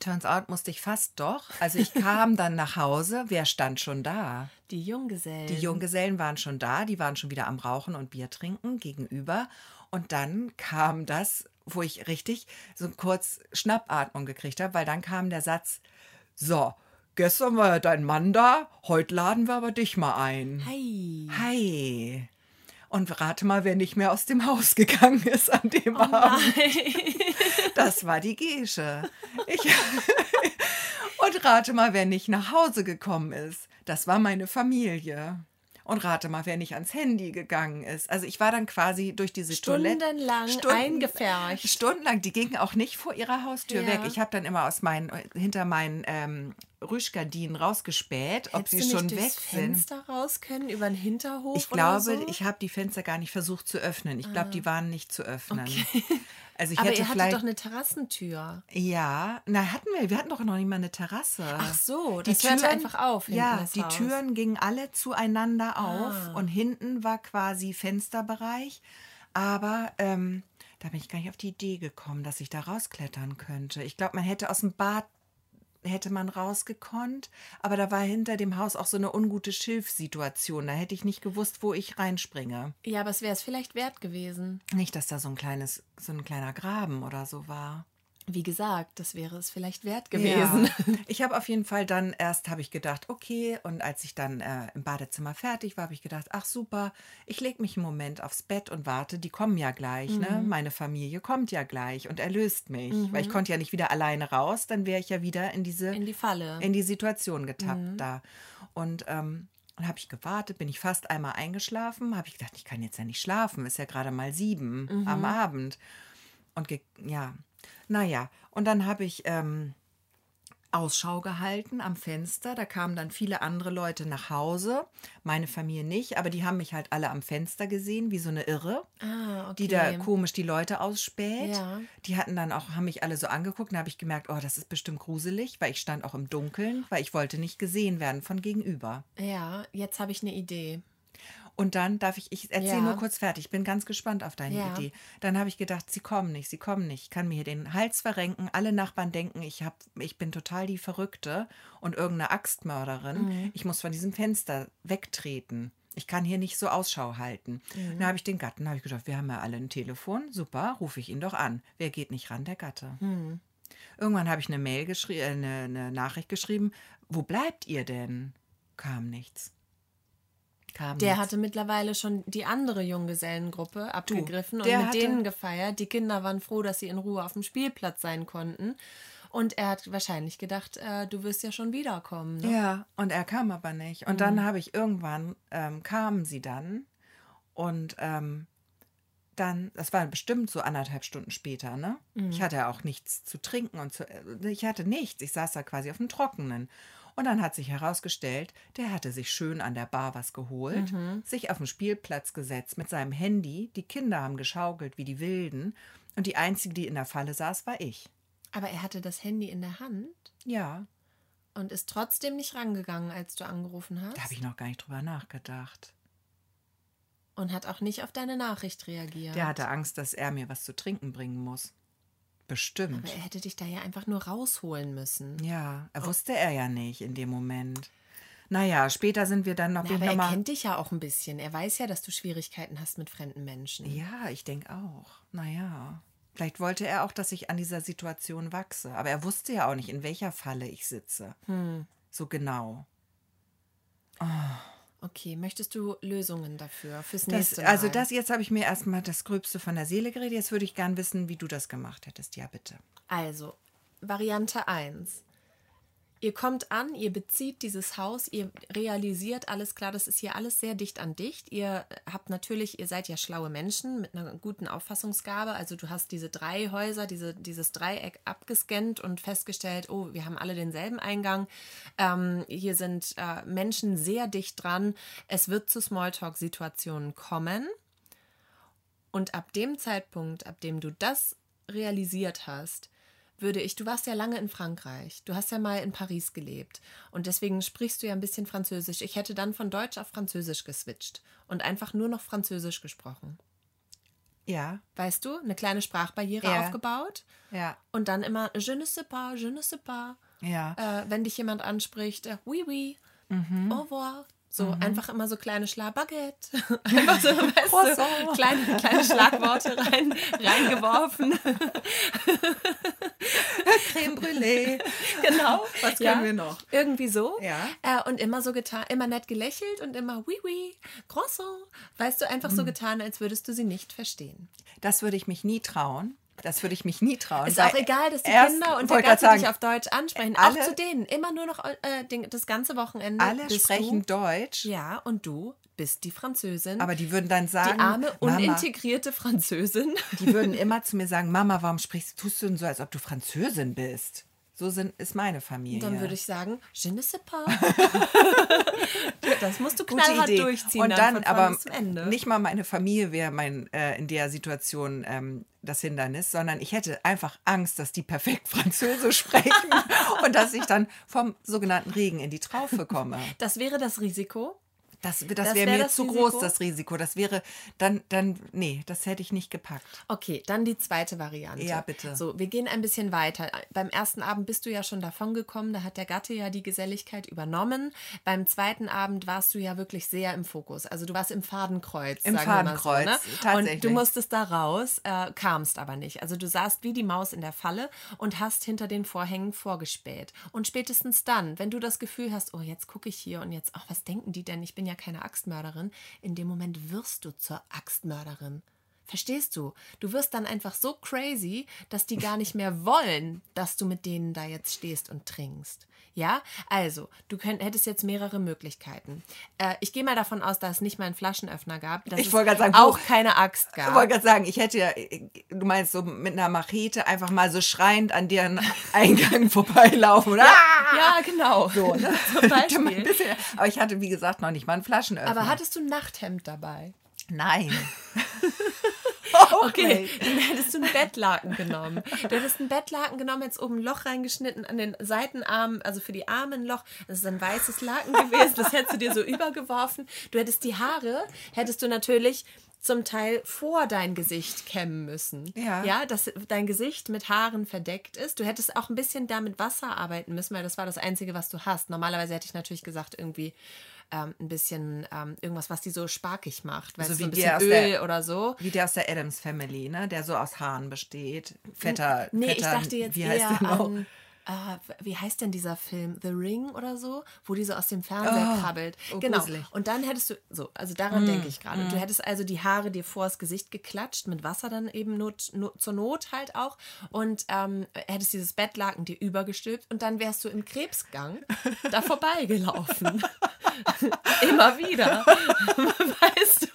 [SPEAKER 2] Turns out musste ich fast doch. Also ich kam dann nach Hause. Wer stand schon da?
[SPEAKER 1] Die Junggesellen.
[SPEAKER 2] Die Junggesellen waren schon da. Die waren schon wieder am Rauchen und Bier trinken gegenüber. Und dann kam das, wo ich richtig so kurz Schnappatmung gekriegt habe, weil dann kam der Satz, so, gestern war ja dein Mann da, heute laden wir aber dich mal ein.
[SPEAKER 1] Hi.
[SPEAKER 2] Hi. Und rate mal, wer nicht mehr aus dem Haus gegangen ist an dem
[SPEAKER 1] Oh
[SPEAKER 2] Abend. Das war die Gesche. Und rate mal, wer nicht nach Hause gekommen ist. Das war meine Familie. Und rate mal, wer nicht ans Handy gegangen ist. Also ich war dann quasi durch diese Toilette-
[SPEAKER 1] Stundenlang
[SPEAKER 2] Stunden-
[SPEAKER 1] eingepfercht.
[SPEAKER 2] Stundenlang, die gingen auch nicht vor ihrer Haustür
[SPEAKER 1] Ja.
[SPEAKER 2] weg. Ich habe dann immer aus meinen, hinter meinen ähm, Rüschgardinen rausgespäht, ob
[SPEAKER 1] Hättest
[SPEAKER 2] sie
[SPEAKER 1] du
[SPEAKER 2] schon
[SPEAKER 1] nicht
[SPEAKER 2] weg sind.
[SPEAKER 1] Fenster raus können, über den Hinterhof
[SPEAKER 2] Ich
[SPEAKER 1] oder
[SPEAKER 2] glaube,
[SPEAKER 1] so? Ah.
[SPEAKER 2] ich habe die Fenster gar nicht versucht zu öffnen. Ich glaube, die waren nicht zu öffnen. Also ich
[SPEAKER 1] Aber
[SPEAKER 2] hätte
[SPEAKER 1] ihr hattet doch eine Terrassentür.
[SPEAKER 2] ja, na hatten wir. Wir hatten doch noch nicht mal eine Terrasse.
[SPEAKER 1] Ach so, das hörte einfach auf
[SPEAKER 2] Ja, die
[SPEAKER 1] Haus.
[SPEAKER 2] Türen gingen alle zueinander auf
[SPEAKER 1] Ah.
[SPEAKER 2] und hinten war quasi Fensterbereich. Aber ähm, da bin ich gar nicht auf die Idee gekommen, dass ich da rausklettern könnte. Ich glaube, man hätte aus dem Bad hätte man rausgekonnt, aber da war hinter dem Haus auch so eine ungute Schilfsituation. Da hätte ich nicht gewusst, wo ich reinspringe.
[SPEAKER 1] Ja, aber es wäre es vielleicht wert gewesen.
[SPEAKER 2] Nicht, dass da so ein kleines, so ein kleiner Graben oder so war.
[SPEAKER 1] Wie gesagt, das wäre es vielleicht wert gewesen.
[SPEAKER 2] Ja. Ich habe auf jeden Fall dann erst habe ich gedacht, okay, und als ich dann äh, im Badezimmer fertig war, habe ich gedacht, ach super, ich lege mich einen Moment aufs Bett und warte, die kommen ja gleich, ne?
[SPEAKER 1] Mhm.
[SPEAKER 2] Meine Familie kommt ja gleich und erlöst mich, weil ich konnte ja nicht wieder alleine raus, dann wäre ich ja wieder in diese
[SPEAKER 1] In die Falle.
[SPEAKER 2] in die Situation getappt da. Und ähm, dann habe ich gewartet, bin ich fast einmal eingeschlafen, habe ich gedacht, ich kann jetzt ja nicht schlafen, ist ja gerade mal sieben am Abend. Und ja, naja, und dann habe ich ähm, Ausschau gehalten am Fenster. Da kamen dann viele andere Leute nach Hause. Meine Familie nicht, aber die haben mich halt alle am Fenster gesehen, wie so eine Irre,
[SPEAKER 1] ah, okay.
[SPEAKER 2] die da komisch die Leute ausspäht.
[SPEAKER 1] Ja.
[SPEAKER 2] Die hatten dann auch, haben mich alle so angeguckt. Da habe ich gemerkt, oh, das ist bestimmt gruselig, weil ich stand auch im Dunkeln, weil ich wollte nicht gesehen werden von gegenüber.
[SPEAKER 1] Ja, jetzt habe ich eine Idee.
[SPEAKER 2] Und dann darf ich, ich erzähle
[SPEAKER 1] Ja.
[SPEAKER 2] nur kurz fertig, ich bin ganz gespannt auf deine
[SPEAKER 1] Ja.
[SPEAKER 2] Idee. Dann habe ich gedacht, sie kommen nicht, sie kommen nicht. Ich kann mir hier den Hals verrenken. Alle Nachbarn denken, ich, hab, ich bin total die Verrückte und irgendeine Axtmörderin.
[SPEAKER 1] Mhm.
[SPEAKER 2] Ich muss von diesem Fenster wegtreten. Ich kann hier nicht so Ausschau halten.
[SPEAKER 1] Mhm.
[SPEAKER 2] Dann habe ich den Gatten, habe ich gedacht, wir haben ja alle ein Telefon. Super, rufe ich ihn doch an. Wer geht nicht ran? Der Gatte.
[SPEAKER 1] Mhm.
[SPEAKER 2] Irgendwann habe ich eine Mail geschrieben, äh, eine, eine Nachricht geschrieben. Wo bleibt ihr denn? Kam nichts. Kam
[SPEAKER 1] Der
[SPEAKER 2] nichts.
[SPEAKER 1] hatte mittlerweile schon die andere Junggesellengruppe abgegriffen und
[SPEAKER 2] der
[SPEAKER 1] mit denen gefeiert. Die Kinder waren froh, dass sie in Ruhe auf dem Spielplatz sein konnten. Und er hat wahrscheinlich gedacht, äh, du wirst ja schon wiederkommen. Ne?
[SPEAKER 2] Ja, und er kam aber nicht. Und
[SPEAKER 1] Mhm.
[SPEAKER 2] dann habe ich irgendwann, ähm, kamen sie dann und ähm, dann, das war bestimmt so anderthalb Stunden später, ne?
[SPEAKER 1] Mhm.
[SPEAKER 2] Ich hatte ja auch nichts zu trinken und zu, äh, ich hatte nichts. Ich saß da quasi auf dem Trockenen. Und dann hat sich herausgestellt, der hatte sich schön an der Bar was geholt,
[SPEAKER 1] Mhm.
[SPEAKER 2] sich auf den Spielplatz gesetzt mit seinem Handy. Die Kinder haben geschaukelt wie die Wilden. Und die einzige, die in der Falle saß, war ich.
[SPEAKER 1] Aber er hatte das Handy in der Hand
[SPEAKER 2] Ja,
[SPEAKER 1] und ist trotzdem nicht rangegangen, als du angerufen hast.
[SPEAKER 2] da habe ich noch gar nicht drüber nachgedacht.
[SPEAKER 1] Und hat auch nicht auf deine Nachricht reagiert.
[SPEAKER 2] Der hatte Angst, dass er mir was zu trinken bringen muss. Bestimmt.
[SPEAKER 1] Aber er hätte dich da ja einfach nur rausholen müssen.
[SPEAKER 2] Ja, er wusste er ja nicht in dem Moment. Naja, später sind wir dann noch,
[SPEAKER 1] Na, aber er
[SPEAKER 2] noch mal,
[SPEAKER 1] kennt dich ja auch ein bisschen. Er weiß ja, dass du Schwierigkeiten hast mit fremden Menschen.
[SPEAKER 2] Ja, ich denke auch. Naja, vielleicht wollte er auch, dass ich an dieser Situation wachse. Aber er wusste ja auch nicht, in welcher Falle ich sitze.
[SPEAKER 1] Hm.
[SPEAKER 2] So genau.
[SPEAKER 1] Okay, möchtest du Lösungen dafür, fürs
[SPEAKER 2] Das,
[SPEAKER 1] nächste Mal?
[SPEAKER 2] also das, jetzt habe ich mir erstmal das Gröbste von der Seele geredet. Jetzt würde ich gern wissen, wie du das gemacht hättest. Ja, bitte.
[SPEAKER 1] Also, Variante 1. Ihr kommt an, ihr bezieht dieses Haus, ihr realisiert alles klar, das ist hier alles sehr dicht an dicht. Ihr habt natürlich, ihr seid ja schlaue Menschen mit einer guten Auffassungsgabe. Also du hast diese drei Häuser, diese, dieses Dreieck abgescannt und festgestellt, oh, wir haben alle denselben Eingang. Ähm, hier sind äh, Menschen sehr dicht dran. Es wird zu Smalltalk-Situationen kommen. Und ab dem Zeitpunkt, ab dem du das realisiert hast, würde ich, du warst ja lange in Frankreich, du hast ja mal in Paris gelebt und deswegen sprichst du ja ein bisschen Französisch. Ich hätte dann von Deutsch auf Französisch geswitcht und einfach nur noch Französisch gesprochen.
[SPEAKER 2] Ja,
[SPEAKER 1] Weißt du, eine kleine Sprachbarriere
[SPEAKER 2] Ja.
[SPEAKER 1] aufgebaut
[SPEAKER 2] ja,
[SPEAKER 1] und dann immer je ne sais pas, je ne sais pas.
[SPEAKER 2] ja.
[SPEAKER 1] Äh, wenn dich jemand anspricht, äh, oui, oui,
[SPEAKER 2] Mhm.
[SPEAKER 1] au revoir. So einfach immer so kleine Schlag Baguette. Einfach so, weißt du, kleine, kleine Schlagworte rein, reingeworfen.
[SPEAKER 2] Brûlée.
[SPEAKER 1] genau.
[SPEAKER 2] Was können wir noch?
[SPEAKER 1] Irgendwie so.
[SPEAKER 2] Ja.
[SPEAKER 1] Äh, und immer so getan, immer nett gelächelt und immer oui, oui, croissant. Weißt du, einfach so
[SPEAKER 2] Mhm.
[SPEAKER 1] getan, als würdest du sie nicht verstehen.
[SPEAKER 2] Das würde ich mich nie trauen. Das würde ich mich nie trauen.
[SPEAKER 1] Ist auch egal, dass die Kinder und der Gatte dich auf Deutsch ansprechen.
[SPEAKER 2] alle-
[SPEAKER 1] auch zu denen. Immer nur noch äh, den, das ganze Wochenende.
[SPEAKER 2] Alle sprechen
[SPEAKER 1] du,
[SPEAKER 2] Deutsch,
[SPEAKER 1] Ja, und du bist die Französin.
[SPEAKER 2] aber die würden dann sagen,
[SPEAKER 1] die arme,
[SPEAKER 2] Mama,
[SPEAKER 1] unintegrierte Französin.
[SPEAKER 2] die würden immer zu mir sagen, Mama, warum sprichst tust du denn so, als ob du Französin bist? So sind, ist meine Familie.
[SPEAKER 1] Dann würde ich sagen, je ne sais pas. das musst du knallhart durchziehen.
[SPEAKER 2] Und
[SPEAKER 1] dann,
[SPEAKER 2] dann, aber
[SPEAKER 1] bis
[SPEAKER 2] nicht mal meine Familie wäre mein äh, in der Situation ähm, das Hindernis, sondern ich hätte einfach Angst, dass die perfekt Französisch sprechen und dass ich dann vom sogenannten Regen in die Traufe komme.
[SPEAKER 1] Das wäre das Risiko.
[SPEAKER 2] Das, das,
[SPEAKER 1] Das
[SPEAKER 2] wäre
[SPEAKER 1] wär
[SPEAKER 2] mir zu
[SPEAKER 1] Risiko?
[SPEAKER 2] groß, das Risiko. Das wäre dann, dann, nee, das hätte ich nicht gepackt.
[SPEAKER 1] Okay, dann die zweite Variante.
[SPEAKER 2] Ja, bitte.
[SPEAKER 1] So, wir gehen ein bisschen weiter. Beim ersten Abend bist du ja schon davon gekommen, da hat der Gatte ja die Geselligkeit übernommen. Beim zweiten Abend warst du ja wirklich sehr im Fokus. Also du warst im Fadenkreuz.
[SPEAKER 2] Im
[SPEAKER 1] sagen wir mal
[SPEAKER 2] Fadenkreuz,
[SPEAKER 1] so, ne?
[SPEAKER 2] tatsächlich.
[SPEAKER 1] Und du musstest da raus, äh, kamst aber nicht. Also du saßt wie die Maus in der Falle und hast hinter den Vorhängen vorgespäht. Und spätestens dann, wenn du das Gefühl hast, oh, jetzt gucke ich hier und jetzt, ach, was denken die denn? Ich bin ja keine Axtmörderin. In dem Moment wirst du zur Axtmörderin. Verstehst du? Du wirst dann einfach so crazy, dass die gar nicht mehr wollen, dass du mit denen da jetzt stehst und trinkst. Ja, also, du könnt, hättest jetzt mehrere Möglichkeiten. Äh, ich gehe mal davon aus, dass es nicht mal einen Flaschenöffner gab, dass
[SPEAKER 2] Ich wollte gerade sagen,
[SPEAKER 1] auch
[SPEAKER 2] wo-
[SPEAKER 1] keine Axt gab.
[SPEAKER 2] Ich wollte gerade sagen, ich hätte ja, du meinst so mit einer Machete einfach mal so schreiend an deren Eingang vorbeilaufen, oder?
[SPEAKER 1] Ja, genau. So,
[SPEAKER 2] ne?
[SPEAKER 1] Zum Beispiel.
[SPEAKER 2] bisschen- Aber ich hatte, wie gesagt, noch nicht mal einen Flaschenöffner.
[SPEAKER 1] Aber hattest du ein Nachthemd dabei?
[SPEAKER 2] Nein. Auch
[SPEAKER 1] Okay,
[SPEAKER 2] nicht.
[SPEAKER 1] dann hättest du einen Bettlaken genommen. Du hättest einen Bettlaken genommen, jetzt oben ein Loch reingeschnitten, an den Seitenarmen, also für die Arme ein Loch. Das ist ein weißes Laken gewesen, das hättest du dir so übergeworfen. Du hättest die Haare, hättest du natürlich zum Teil vor dein Gesicht kämmen müssen.
[SPEAKER 2] Ja.
[SPEAKER 1] Ja, dass dein Gesicht mit Haaren verdeckt ist. Du hättest auch ein bisschen da mit Wasser arbeiten müssen, weil das war das Einzige, was du hast. Normalerweise hätte ich natürlich gesagt, irgendwie ähm, ein bisschen ähm, irgendwas, was die so sparkig macht. Weißt
[SPEAKER 2] So wie
[SPEAKER 1] so ein bisschen
[SPEAKER 2] aus
[SPEAKER 1] Öl
[SPEAKER 2] der-
[SPEAKER 1] oder so.
[SPEAKER 2] Wie der aus der Adams Family, ne? Der so aus Haaren besteht. Fetter.
[SPEAKER 1] Nee, ich
[SPEAKER 2] fetter,
[SPEAKER 1] dachte jetzt
[SPEAKER 2] wie
[SPEAKER 1] eher
[SPEAKER 2] heißt der noch?
[SPEAKER 1] an. Äh, wie heißt denn dieser Film? The Ring oder so? Wo die so aus dem Fernseher
[SPEAKER 2] Oh,
[SPEAKER 1] krabbelt.
[SPEAKER 2] oh,
[SPEAKER 1] genau.
[SPEAKER 2] gruselig. Mm,
[SPEAKER 1] Und dann hättest du, so, also daran denke ich gerade. Du hättest also die Haare dir vors Gesicht geklatscht, mit Wasser dann eben not, not, zur Not halt auch. Und ähm, hättest dieses Bettlaken dir übergestülpt und dann wärst du im Krebsgang da vorbeigelaufen. Immer wieder. weißt du?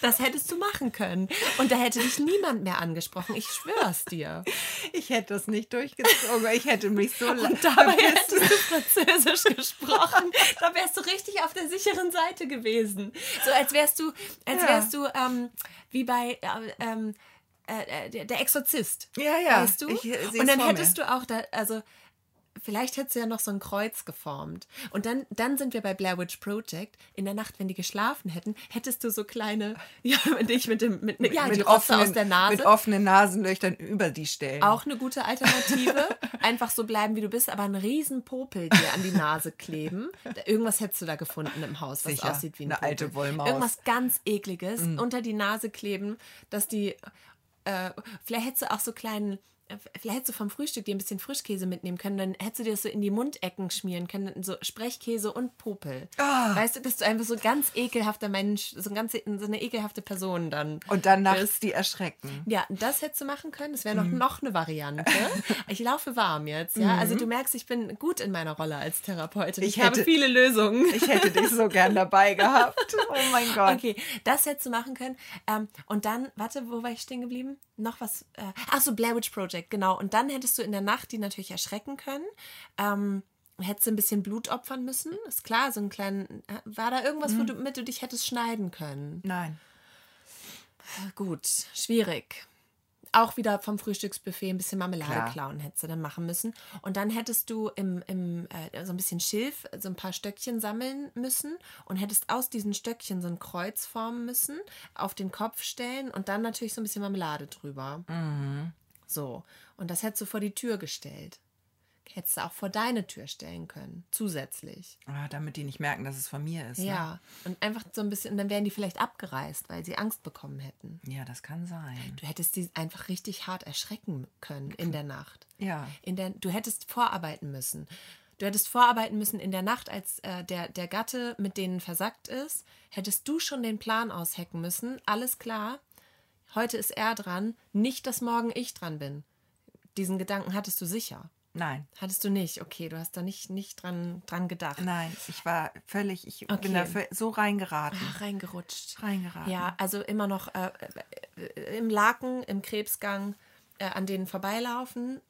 [SPEAKER 1] Das hättest du machen können. Und da hätte dich niemand mehr angesprochen. Ich schwör's dir.
[SPEAKER 2] Ich hätte das nicht durchgezogen. Ich hätte mich so
[SPEAKER 1] Und dabei hättest du Französisch gesprochen. Da wärst du richtig auf der sicheren Seite gewesen. So als wärst du, als
[SPEAKER 2] Ja.
[SPEAKER 1] wärst du ähm, wie bei äh, ähm, äh, der- der Exorzist.
[SPEAKER 2] Ja, ja.
[SPEAKER 1] Weißt du?
[SPEAKER 2] Ich, äh,
[SPEAKER 1] Und dann hättest du auch da, also vielleicht hättest du ja noch so ein Kreuz geformt. Und dann, dann sind wir bei Blair Witch Project. In der Nacht, wenn die geschlafen hätten, hättest du so kleine, ja, dich mit dem, mit, mit, ja, die Rotze aus der Nase.
[SPEAKER 2] Mit offenen Nasenlöchern über die stellen.
[SPEAKER 1] Auch eine gute Alternative. Einfach so bleiben, wie du bist, aber einen riesen Popel dir an die Nase kleben. Da- Irgendwas hättest du da gefunden im Haus, was
[SPEAKER 2] Sicher.
[SPEAKER 1] aussieht wie ein
[SPEAKER 2] Eine alte
[SPEAKER 1] Popel.
[SPEAKER 2] Wollmaus.
[SPEAKER 1] Irgendwas ganz ekliges unter die Nase kleben, dass die. Äh, vielleicht hättest du auch so kleinen. Äh, Vielleicht hättest du vom Frühstück dir ein bisschen Frischkäse mitnehmen können, dann hättest du dir das so in die Mundecken schmieren können, so Sprechkäse und Popel.
[SPEAKER 2] Ah.
[SPEAKER 1] Weißt du, dass du einfach so ein ganz ekelhafter Mensch, so, ein ganz, so eine ekelhafte Person dann
[SPEAKER 2] Und dann
[SPEAKER 1] bist.
[SPEAKER 2] nachts die erschrecken.
[SPEAKER 1] Ja, das hättest du machen können. Das wäre noch,
[SPEAKER 2] Mhm.
[SPEAKER 1] noch eine Variante. Ich laufe warm jetzt, ja. Also du merkst, ich bin gut in meiner Rolle als Therapeutin. Ich,
[SPEAKER 2] Ich
[SPEAKER 1] habe
[SPEAKER 2] hätte-
[SPEAKER 1] viele Lösungen.
[SPEAKER 2] Ich hätte dich so gern dabei gehabt. Oh mein Gott.
[SPEAKER 1] Okay, das hättest du machen können. Ähm, und dann, warte, wo war ich stehen geblieben? Noch was. Äh, ach so, Blair Witch Project, genau. Und dann hättest du in der Nacht die natürlich erschrecken können. Ähm, hättest du ein bisschen Blut opfern müssen. Ist klar, so einen kleinen. äh, War da irgendwas,
[SPEAKER 2] Mhm.
[SPEAKER 1] womit du dich hättest schneiden können?
[SPEAKER 2] Nein.
[SPEAKER 1] Gut, schwierig. Auch wieder vom Frühstücksbuffet ein bisschen Marmelade
[SPEAKER 2] Klar.
[SPEAKER 1] klauen hättest du dann machen müssen. Und dann hättest du im, im, äh, so ein bisschen Schilf, so ein paar Stöckchen sammeln müssen und hättest aus diesen Stöckchen so ein Kreuz formen müssen, auf den Kopf stellen und dann natürlich so ein bisschen Marmelade drüber. So. Und das hättest du vor die Tür gestellt. Hättest du auch vor deine Tür stellen können, zusätzlich.
[SPEAKER 2] Ah, damit die nicht merken, dass es von mir ist.
[SPEAKER 1] Ja. Und einfach so ein bisschen, und dann wären die vielleicht abgereist, weil sie Angst bekommen hätten.
[SPEAKER 2] Ne? Ja, das kann sein.
[SPEAKER 1] Du hättest die einfach richtig hart erschrecken können in der Nacht.
[SPEAKER 2] Ja.
[SPEAKER 1] In der, du hättest vorarbeiten müssen. Du hättest vorarbeiten müssen in der Nacht, als äh, der, der Gatte mit denen versackt ist, hättest du schon den Plan aushacken müssen. Alles klar, heute ist er dran, nicht, dass morgen ich dran bin. Diesen Gedanken hattest du sicher.
[SPEAKER 2] Nein.
[SPEAKER 1] Hattest du nicht, okay, du hast da nicht, nicht dran, dran gedacht.
[SPEAKER 2] Nein, ich war völlig, ich
[SPEAKER 1] Okay.
[SPEAKER 2] bin da so reingeraten.
[SPEAKER 1] Ach, reingerutscht.
[SPEAKER 2] Reingeraten.
[SPEAKER 1] Ja, also immer noch äh, äh, im Laken, im Krebsgang, äh, an denen vorbeilaufen,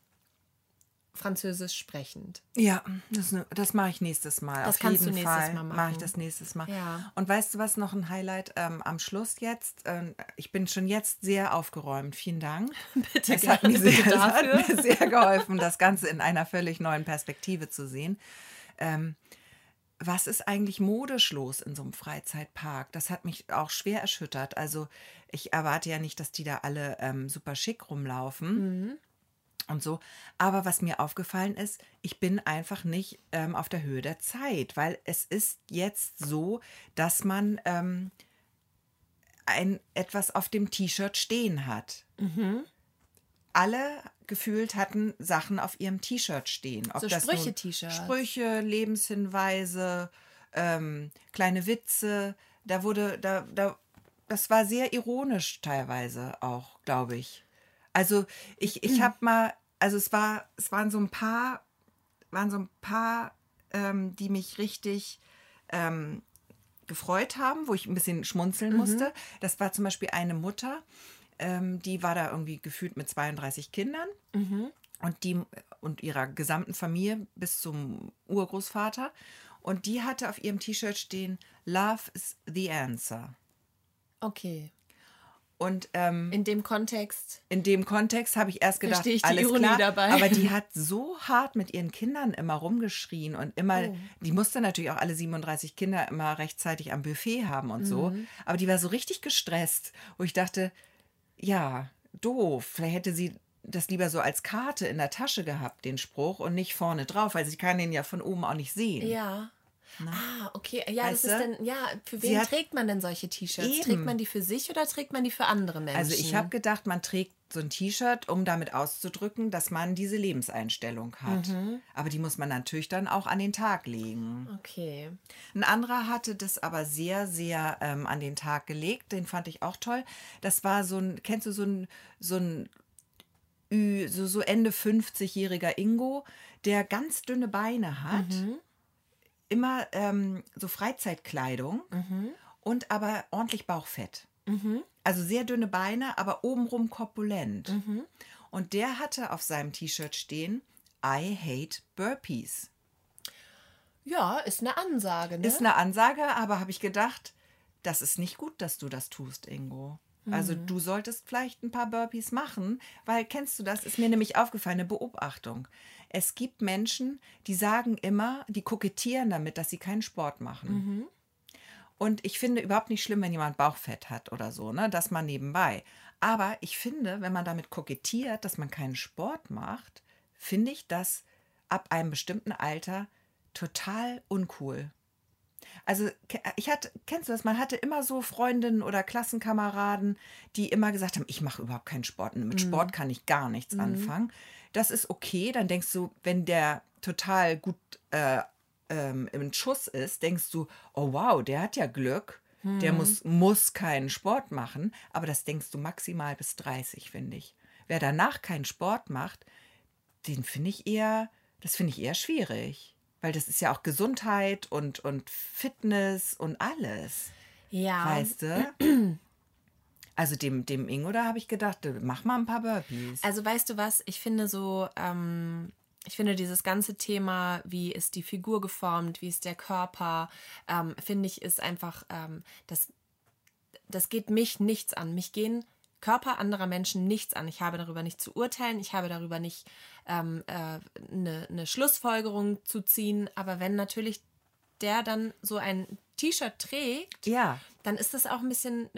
[SPEAKER 1] Französisch sprechend.
[SPEAKER 2] Ja, das, ne- das mache ich nächstes Mal.
[SPEAKER 1] Das
[SPEAKER 2] Auf
[SPEAKER 1] kannst
[SPEAKER 2] jeden
[SPEAKER 1] du nächstes
[SPEAKER 2] Fall
[SPEAKER 1] Mal
[SPEAKER 2] mache ich
[SPEAKER 1] machen.
[SPEAKER 2] das nächstes Mal.
[SPEAKER 1] Ja.
[SPEAKER 2] Und weißt du was, noch ein Highlight ähm, am Schluss jetzt? Ähm, ich bin schon jetzt sehr aufgeräumt. Vielen Dank.
[SPEAKER 1] Bitte
[SPEAKER 2] es hat, mir sehr, es hat
[SPEAKER 1] dafür.
[SPEAKER 2] mir sehr geholfen, das Ganze in einer völlig neuen Perspektive zu sehen. Ähm, was ist eigentlich modisch los in so einem Freizeitpark? Das hat mich auch schwer erschüttert. Also ich erwarte ja nicht, dass die da alle ähm, super schick rumlaufen und so. Aber was mir aufgefallen ist, ich bin einfach nicht ähm, auf der Höhe der Zeit, weil es ist jetzt so, dass man ähm, ein etwas auf dem T-Shirt stehen hat. Alle gefühlt hatten Sachen auf ihrem T-Shirt stehen. Ob
[SPEAKER 1] So Sprüche-T-Shirts.
[SPEAKER 2] Sprüche, Lebenshinweise, ähm, kleine Witze. Da wurde, da, da, das war sehr ironisch teilweise auch, glaube ich. Also ich, ich habe mal, also es war, es waren so ein paar, waren so ein paar, ähm, die mich richtig ähm, gefreut haben, wo ich ein bisschen schmunzeln musste. Das war zum Beispiel eine Mutter, ähm, die war da irgendwie gefühlt mit 32 Kindern und die und ihrer gesamten Familie bis zum Urgroßvater. Und die hatte auf ihrem T-Shirt stehen, Love is the answer.
[SPEAKER 1] Okay.
[SPEAKER 2] Und ähm,
[SPEAKER 1] In dem Kontext.
[SPEAKER 2] in dem Kontext habe ich erst gedacht,
[SPEAKER 1] ich die
[SPEAKER 2] alles
[SPEAKER 1] Ironie
[SPEAKER 2] klar.
[SPEAKER 1] dabei.
[SPEAKER 2] Aber die hat so hart mit ihren Kindern immer rumgeschrien und immer,
[SPEAKER 1] Oh.
[SPEAKER 2] die musste natürlich auch alle 37 Kinder immer rechtzeitig am Buffet haben und so.
[SPEAKER 1] Mhm.
[SPEAKER 2] Aber die war so richtig gestresst, wo ich dachte, ja, doof. Vielleicht hätte sie das lieber so als Karte in der Tasche gehabt, den Spruch, und nicht vorne drauf, weil sie kann den ja von oben auch nicht sehen.
[SPEAKER 1] Ja. Ah, okay. Ja,
[SPEAKER 2] Weißt
[SPEAKER 1] das ist
[SPEAKER 2] du?
[SPEAKER 1] dann, ja, für wen
[SPEAKER 2] hat-
[SPEAKER 1] trägt man denn solche T-Shirts? Trägt man die für sich oder trägt man die für andere Menschen?
[SPEAKER 2] Also ich habe gedacht, man trägt so ein T-Shirt, um damit auszudrücken, dass man diese Lebenseinstellung hat.
[SPEAKER 1] Mhm.
[SPEAKER 2] Aber die muss man natürlich dann auch an den Tag legen.
[SPEAKER 1] Okay.
[SPEAKER 2] Ein anderer hatte das aber sehr, sehr ähm, an den Tag gelegt. Den fand ich auch toll. Das war so ein, kennst du so ein, so ein so, so Ende 50-jähriger Ingo, der ganz dünne Beine hat, immer ähm, so Freizeitkleidung und aber ordentlich Bauchfett. Also sehr dünne Beine, aber obenrum korpulent. Und der hatte auf seinem T-Shirt stehen, I hate Burpees.
[SPEAKER 1] Ja, ist eine Ansage, ne?
[SPEAKER 2] Ist eine Ansage, aber habe ich gedacht, das ist nicht gut, dass du das tust, Ingo. Also
[SPEAKER 1] Mhm.
[SPEAKER 2] du solltest vielleicht ein paar Burpees machen, weil kennst du das? Ist mir nämlich aufgefallen, eine Beobachtung. Es gibt Menschen, die sagen immer, die kokettieren damit, dass sie keinen Sport machen.
[SPEAKER 1] Mhm.
[SPEAKER 2] Und ich finde überhaupt nicht schlimm, wenn jemand Bauchfett hat oder so, ne? Das mal nebenbei. Aber ich finde, wenn man damit kokettiert, dass man keinen Sport macht, finde ich das ab einem bestimmten Alter total uncool. Also ich hatte, kennst du das? Man hatte immer so Freundinnen oder Klassenkameraden, die immer gesagt haben, ich mache überhaupt keinen Sport. Mit Sport kann ich gar nichts anfangen. Das ist okay. Dann denkst du, wenn der total gut äh, ähm, im Schuss ist, denkst du, oh wow, der hat ja Glück. Der muss, muss keinen Sport machen. Aber das denkst du maximal bis 30, finde ich. Wer danach keinen Sport macht, den finde ich eher, das finde ich eher schwierig. Weil das ist ja auch Gesundheit und, und Fitness und alles.
[SPEAKER 1] ja.
[SPEAKER 2] Weißt du? Also dem, dem Ingo, da habe ich gedacht, mach mal ein paar Burpees.
[SPEAKER 1] Also weißt du was, ich finde so, ähm, ich finde dieses ganze Thema, wie ist die Figur geformt, wie ist der Körper, ähm, finde ich, ist einfach, ähm, das, das geht mich nichts an. Mich gehen Körper anderer Menschen nichts an. Ich habe darüber nicht zu urteilen, ich habe darüber nicht ähm, äh, eine, eine Schlussfolgerung zu ziehen. Aber wenn natürlich der dann so ein T-Shirt trägt,
[SPEAKER 2] ja,
[SPEAKER 1] dann ist das auch ein bisschen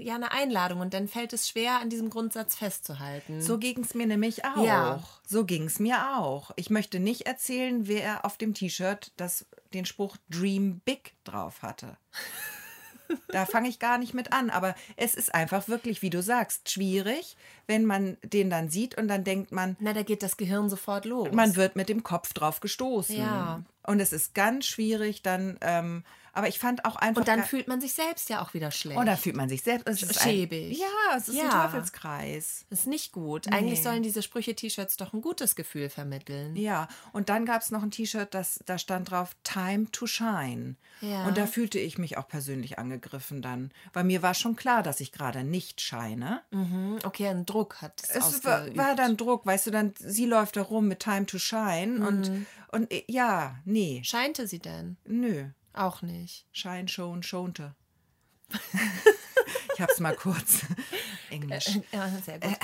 [SPEAKER 1] ja, eine Einladung und dann fällt es schwer, an diesem Grundsatz festzuhalten.
[SPEAKER 2] so ging es mir nämlich auch.
[SPEAKER 1] Ja.
[SPEAKER 2] So ging es mir auch. Ich möchte nicht erzählen, wer auf dem T-Shirt das, den Spruch Dream Big drauf hatte. Da fange ich gar nicht mit an. Aber es ist einfach wirklich, wie du sagst, schwierig, wenn man den dann sieht und dann denkt man,
[SPEAKER 1] Na, da geht das Gehirn sofort los.
[SPEAKER 2] man wird mit dem Kopf drauf gestoßen.
[SPEAKER 1] Ja.
[SPEAKER 2] Und es ist ganz schwierig dann, ähm, aber ich fand auch einfach.
[SPEAKER 1] und dann fühlt man sich selbst ja auch wieder schlecht.
[SPEAKER 2] und dann fühlt man sich selbst. Es ist ein,
[SPEAKER 1] Schäbig.
[SPEAKER 2] ja, es ist ein
[SPEAKER 1] Ja.
[SPEAKER 2] Teufelskreis.
[SPEAKER 1] das ist nicht gut. Eigentlich
[SPEAKER 2] Nee.
[SPEAKER 1] sollen diese Sprüche-T-Shirts doch ein gutes Gefühl vermitteln.
[SPEAKER 2] Ja, und dann gab es noch ein T-Shirt, das da stand drauf Time to Shine.
[SPEAKER 1] Ja.
[SPEAKER 2] Und da fühlte ich mich auch persönlich angegriffen dann, weil mir war schon klar, dass ich gerade nicht scheine.
[SPEAKER 1] Mhm. Okay, ein Druck hat es
[SPEAKER 2] Es war, war dann Druck, weißt du, dann sie läuft da rum mit Time to Shine
[SPEAKER 1] Mhm.
[SPEAKER 2] und und ja, nee,
[SPEAKER 1] Scheinte sie denn?
[SPEAKER 2] nö.
[SPEAKER 1] Auch nicht.
[SPEAKER 2] Shine, schon, schonte. ich hab's mal kurz Englisch.
[SPEAKER 1] Ja, sehr gut.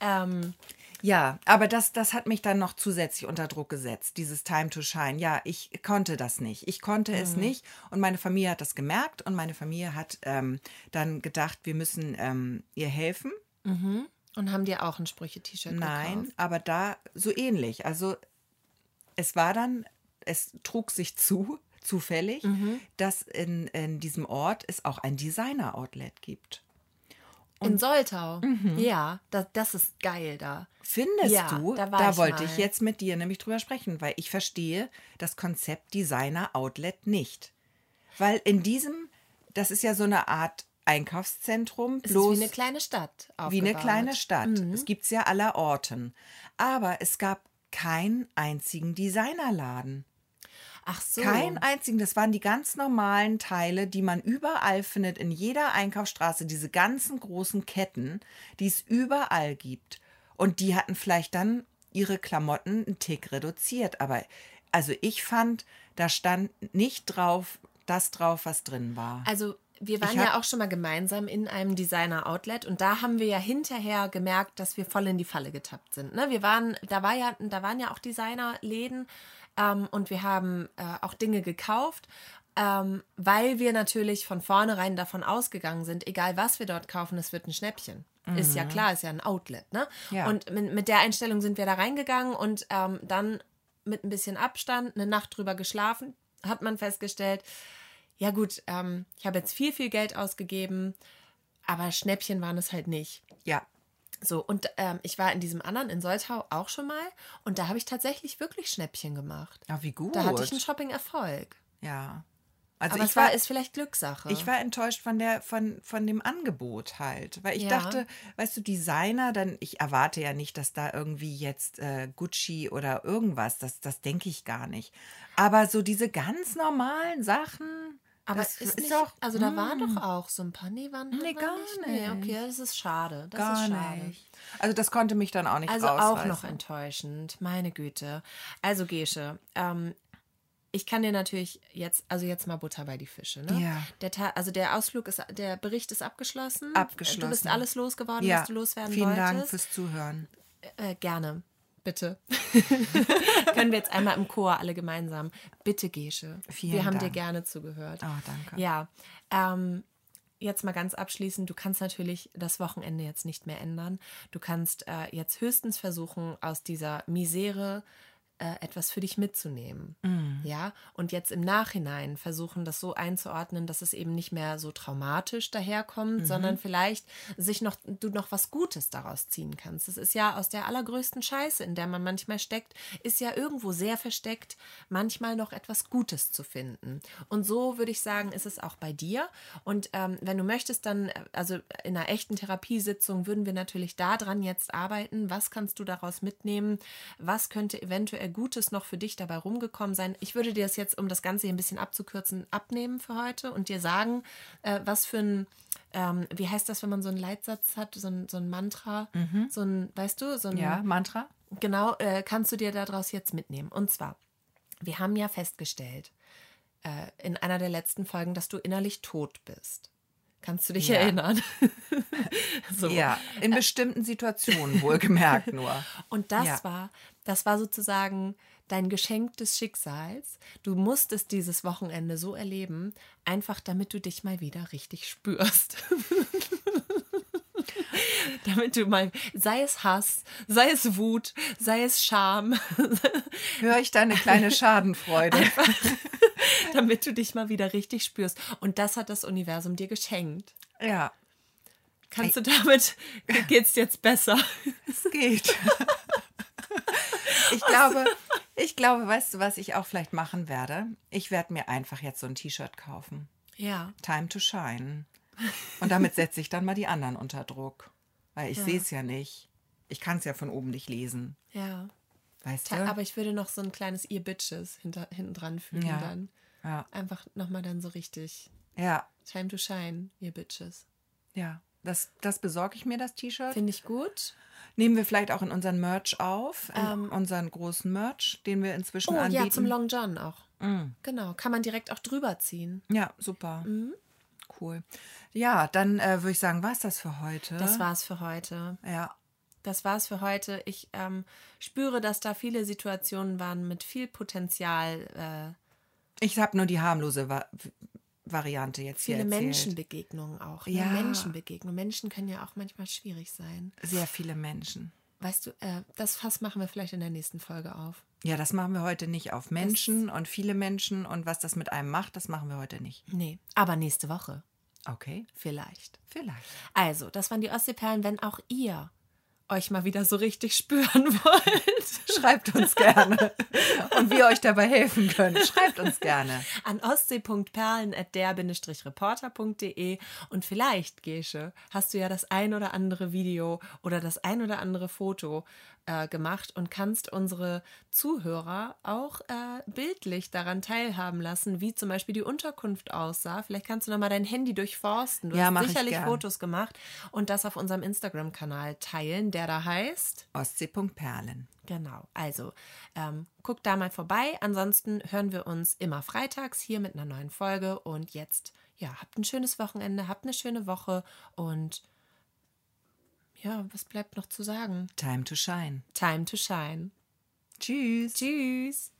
[SPEAKER 1] ähm,
[SPEAKER 2] Ja, aber das, das hat mich dann noch zusätzlich unter Druck gesetzt, dieses Time to Shine. Ja, ich konnte das nicht. Ich konnte es
[SPEAKER 1] Mhm.
[SPEAKER 2] nicht. Und meine Familie hat das gemerkt und meine Familie hat ähm, dann gedacht, wir müssen ähm, ihr helfen.
[SPEAKER 1] und haben dir auch ein Sprüche-T-Shirt
[SPEAKER 2] Nein,
[SPEAKER 1] gekauft?
[SPEAKER 2] aber da so ähnlich. Also es war dann, es trug sich zu, zufällig,
[SPEAKER 1] Mhm.
[SPEAKER 2] dass in, in diesem Ort es auch ein Designer-Outlet gibt.
[SPEAKER 1] In Soltau.
[SPEAKER 2] Mhm.
[SPEAKER 1] Ja, das, das ist geil da.
[SPEAKER 2] Findest
[SPEAKER 1] Ja,
[SPEAKER 2] du?
[SPEAKER 1] da war ich
[SPEAKER 2] wollte
[SPEAKER 1] mal.
[SPEAKER 2] ich jetzt mit dir nämlich drüber sprechen, weil ich verstehe das Konzept Designer Outlet nicht. Weil in diesem, das ist ja so eine Art Einkaufszentrum,
[SPEAKER 1] Es
[SPEAKER 2] bloß
[SPEAKER 1] ist wie eine kleine Stadt.
[SPEAKER 2] wie eine
[SPEAKER 1] aufgebaut.
[SPEAKER 2] kleine Stadt.
[SPEAKER 1] Mhm.
[SPEAKER 2] Es gibt es ja aller Orten. Aber es gab keinen einzigen Designerladen.
[SPEAKER 1] Ach so.
[SPEAKER 2] Keinen einzigen. Das waren die ganz normalen Teile, die man überall findet, in jeder Einkaufsstraße, diese ganzen großen Ketten, die es überall gibt. Und die hatten vielleicht dann ihre Klamotten einen Tick reduziert. Aber also ich fand, da stand nicht drauf, das drauf, was drin war.
[SPEAKER 1] Also wir waren ja auch schon mal gemeinsam in einem Designer-Outlet und da haben wir ja hinterher gemerkt, dass wir voll in die Falle getappt sind. Ne? Wir waren, da war ja, da waren ja auch Designerläden ähm, und wir haben äh, auch Dinge gekauft. Ähm, weil wir natürlich von vornherein davon ausgegangen sind, egal was wir dort kaufen, es wird ein Schnäppchen. Ist ja klar, ist ja ein Outlet, ne?
[SPEAKER 2] Ja.
[SPEAKER 1] Und mit, mit der Einstellung sind wir da reingegangen und ähm, dann mit ein bisschen Abstand, eine Nacht drüber geschlafen, hat man festgestellt, ja gut, ähm, ich habe jetzt viel, viel Geld ausgegeben, aber Schnäppchen waren es halt nicht.
[SPEAKER 2] Ja.
[SPEAKER 1] So, und ähm, ich war in diesem anderen in Soltau auch schon mal und da habe ich tatsächlich wirklich Schnäppchen gemacht.
[SPEAKER 2] Ja, wie gut.
[SPEAKER 1] Da hatte ich einen Shopping-Erfolg.
[SPEAKER 2] ja. Also
[SPEAKER 1] aber
[SPEAKER 2] ich
[SPEAKER 1] es war,
[SPEAKER 2] war,
[SPEAKER 1] ist vielleicht Glückssache.
[SPEAKER 2] ich war enttäuscht von der von von dem Angebot halt, weil ich
[SPEAKER 1] Ja.
[SPEAKER 2] dachte, weißt du, Designer, dann ich erwarte ja nicht, dass da irgendwie jetzt äh, Gucci oder irgendwas, das das denke ich gar nicht. Aber so diese ganz normalen Sachen,
[SPEAKER 1] aber
[SPEAKER 2] das
[SPEAKER 1] ist, nicht,
[SPEAKER 2] doch
[SPEAKER 1] also da
[SPEAKER 2] mm,
[SPEAKER 1] waren doch auch so ein paar, nee, waren,
[SPEAKER 2] Nee, gar
[SPEAKER 1] nicht. Nee, okay, das ist schade. Das
[SPEAKER 2] gar
[SPEAKER 1] ist schade.
[SPEAKER 2] nicht. Also das konnte mich dann auch nicht
[SPEAKER 1] Also auch noch enttäuschend, meine Güte. Also Gesche, ähm, ich kann dir natürlich jetzt, also jetzt mal Butter bei die Fische. Ne?
[SPEAKER 2] Ja.
[SPEAKER 1] Der Ta also der Ausflug ist, der Bericht ist abgeschlossen.
[SPEAKER 2] Abgeschlossen.
[SPEAKER 1] Du bist alles losgeworden,
[SPEAKER 2] Ja,
[SPEAKER 1] was du loswerden
[SPEAKER 2] vielen
[SPEAKER 1] wolltest.
[SPEAKER 2] Dank fürs Zuhören.
[SPEAKER 1] Äh, gerne. Bitte. Können wir jetzt einmal im Chor alle gemeinsam. Bitte, Gesche.
[SPEAKER 2] Vielen
[SPEAKER 1] wir haben dir
[SPEAKER 2] Dank.
[SPEAKER 1] gerne zugehört.
[SPEAKER 2] Oh, danke.
[SPEAKER 1] Ja. Ähm, jetzt mal ganz abschließend, du kannst natürlich das Wochenende jetzt nicht mehr ändern. Du kannst äh, jetzt höchstens versuchen, aus dieser Misere äh, etwas für dich mitzunehmen. Ja, und jetzt im Nachhinein versuchen, das so einzuordnen, dass es eben nicht mehr so traumatisch daherkommt, sondern vielleicht sich noch, du noch was Gutes daraus ziehen kannst. Das ist ja aus der allergrößten Scheiße, in der man manchmal steckt, ist ja irgendwo sehr versteckt, manchmal noch etwas Gutes zu finden. Und so würde ich sagen, ist es auch bei dir. Und ähm, wenn du möchtest, dann, äh, also in einer echten Therapiesitzung würden wir natürlich daran jetzt arbeiten. Was kannst du daraus mitnehmen? Was könnte eventuell Gutes noch für dich dabei rumgekommen sein? Ich würde dir das jetzt, um das Ganze hier ein bisschen abzukürzen, abnehmen für heute und dir sagen, äh, was für ein, ähm, wie heißt das, wenn man so einen Leitsatz hat, so ein, so ein Mantra, so ein, weißt du, so ein,
[SPEAKER 2] Ja, Mantra?
[SPEAKER 1] genau, äh, kannst du dir daraus jetzt mitnehmen. Und zwar, wir haben ja festgestellt äh, in einer der letzten Folgen, dass du innerlich tot bist. Kannst du dich
[SPEAKER 2] Ja.
[SPEAKER 1] erinnern? so.
[SPEAKER 2] Ja, in bestimmten Situationen wohlgemerkt nur.
[SPEAKER 1] Und das
[SPEAKER 2] Ja.
[SPEAKER 1] war, das war sozusagen dein Geschenk des Schicksals. Du musstest dieses Wochenende so erleben, einfach damit du dich mal wieder richtig spürst. damit du mal, sei es Hass, sei es Wut, sei es Scham,
[SPEAKER 2] Höre ich da eine kleine Schadenfreude.
[SPEAKER 1] damit du dich mal wieder richtig spürst. Und das hat das Universum dir geschenkt.
[SPEAKER 2] Ja,
[SPEAKER 1] Kannst du damit, geht's jetzt besser?
[SPEAKER 2] es geht. Ich glaube, ich glaube, weißt du, was ich auch vielleicht machen werde? Ich werde mir einfach jetzt so ein T-Shirt kaufen.
[SPEAKER 1] Ja.
[SPEAKER 2] Time to shine. Und damit setze ich dann mal die anderen unter Druck. Weil ich sehe es ja nicht. Ich kann es ja von oben nicht lesen.
[SPEAKER 1] Ja.
[SPEAKER 2] Weißt du?
[SPEAKER 1] Aber ich würde noch so ein kleines ihr Bitches hinter, hinten dran fügen
[SPEAKER 2] Ja.
[SPEAKER 1] dann.
[SPEAKER 2] Ja,
[SPEAKER 1] Einfach nochmal dann so richtig.
[SPEAKER 2] ja,
[SPEAKER 1] Time to shine, ihr Bitches.
[SPEAKER 2] ja. Das, das besorge ich mir, das T-Shirt.
[SPEAKER 1] Finde ich gut.
[SPEAKER 2] Nehmen wir vielleicht auch in unseren Merch auf, in
[SPEAKER 1] Ähm.
[SPEAKER 2] unseren großen Merch, den wir inzwischen
[SPEAKER 1] Oh
[SPEAKER 2] anbieten.
[SPEAKER 1] ja, zum Long John auch.
[SPEAKER 2] Mm.
[SPEAKER 1] Genau. Kann man direkt auch drüber ziehen.
[SPEAKER 2] Ja, super.
[SPEAKER 1] Mhm.
[SPEAKER 2] Cool. Ja, dann äh, würde ich sagen, war es das für heute.
[SPEAKER 1] Das war's für heute.
[SPEAKER 2] Ja,
[SPEAKER 1] Das war's für heute. Ich ähm, spüre, dass da viele Situationen waren mit viel Potenzial. Äh,
[SPEAKER 2] ich habe nur die harmlose Va Variante jetzt
[SPEAKER 1] viele
[SPEAKER 2] hier erzählt.
[SPEAKER 1] Menschenbegegnungen auch. Ne?
[SPEAKER 2] Ja.
[SPEAKER 1] Menschenbegegnungen. Menschen können ja auch manchmal schwierig sein.
[SPEAKER 2] Sehr viele Menschen.
[SPEAKER 1] Weißt du, äh, das Fass machen wir vielleicht in der nächsten Folge auf.
[SPEAKER 2] Ja, das machen wir heute nicht auf Menschen und viele Menschen und was das mit einem macht, das machen wir heute nicht.
[SPEAKER 1] Nee, aber nächste Woche.
[SPEAKER 2] Okay,
[SPEAKER 1] Vielleicht.
[SPEAKER 2] vielleicht.
[SPEAKER 1] Also, das waren die Ostseeperlen. Wenn auch ihr euch mal wieder so richtig spüren wollt,
[SPEAKER 2] Schreibt uns gerne. und wir euch dabei helfen können. Schreibt uns gerne.
[SPEAKER 1] an ostsee.perlen.der-reporter.de und vielleicht, Gesche, hast du ja das ein oder andere Video oder das ein oder andere Foto äh, gemacht und kannst unsere Zuhörer auch äh, bildlich daran teilhaben lassen, wie zum Beispiel die Unterkunft aussah. Vielleicht kannst du nochmal dein Handy durchforsten. Du
[SPEAKER 2] Ja,
[SPEAKER 1] hast
[SPEAKER 2] ich
[SPEAKER 1] sicherlich. Fotos gemacht und das auf unserem Instagram-Kanal teilen, der da heißt.
[SPEAKER 2] Ostsee.perlen.
[SPEAKER 1] Genau, also ähm, guckt da mal vorbei. Ansonsten hören wir uns immer freitags hier mit einer neuen Folge. Und jetzt, ja, habt ein schönes Wochenende, habt eine schöne Woche und ja, was bleibt noch zu sagen?
[SPEAKER 2] Time to shine.
[SPEAKER 1] Time to shine.
[SPEAKER 2] Tschüss.
[SPEAKER 1] Tschüss.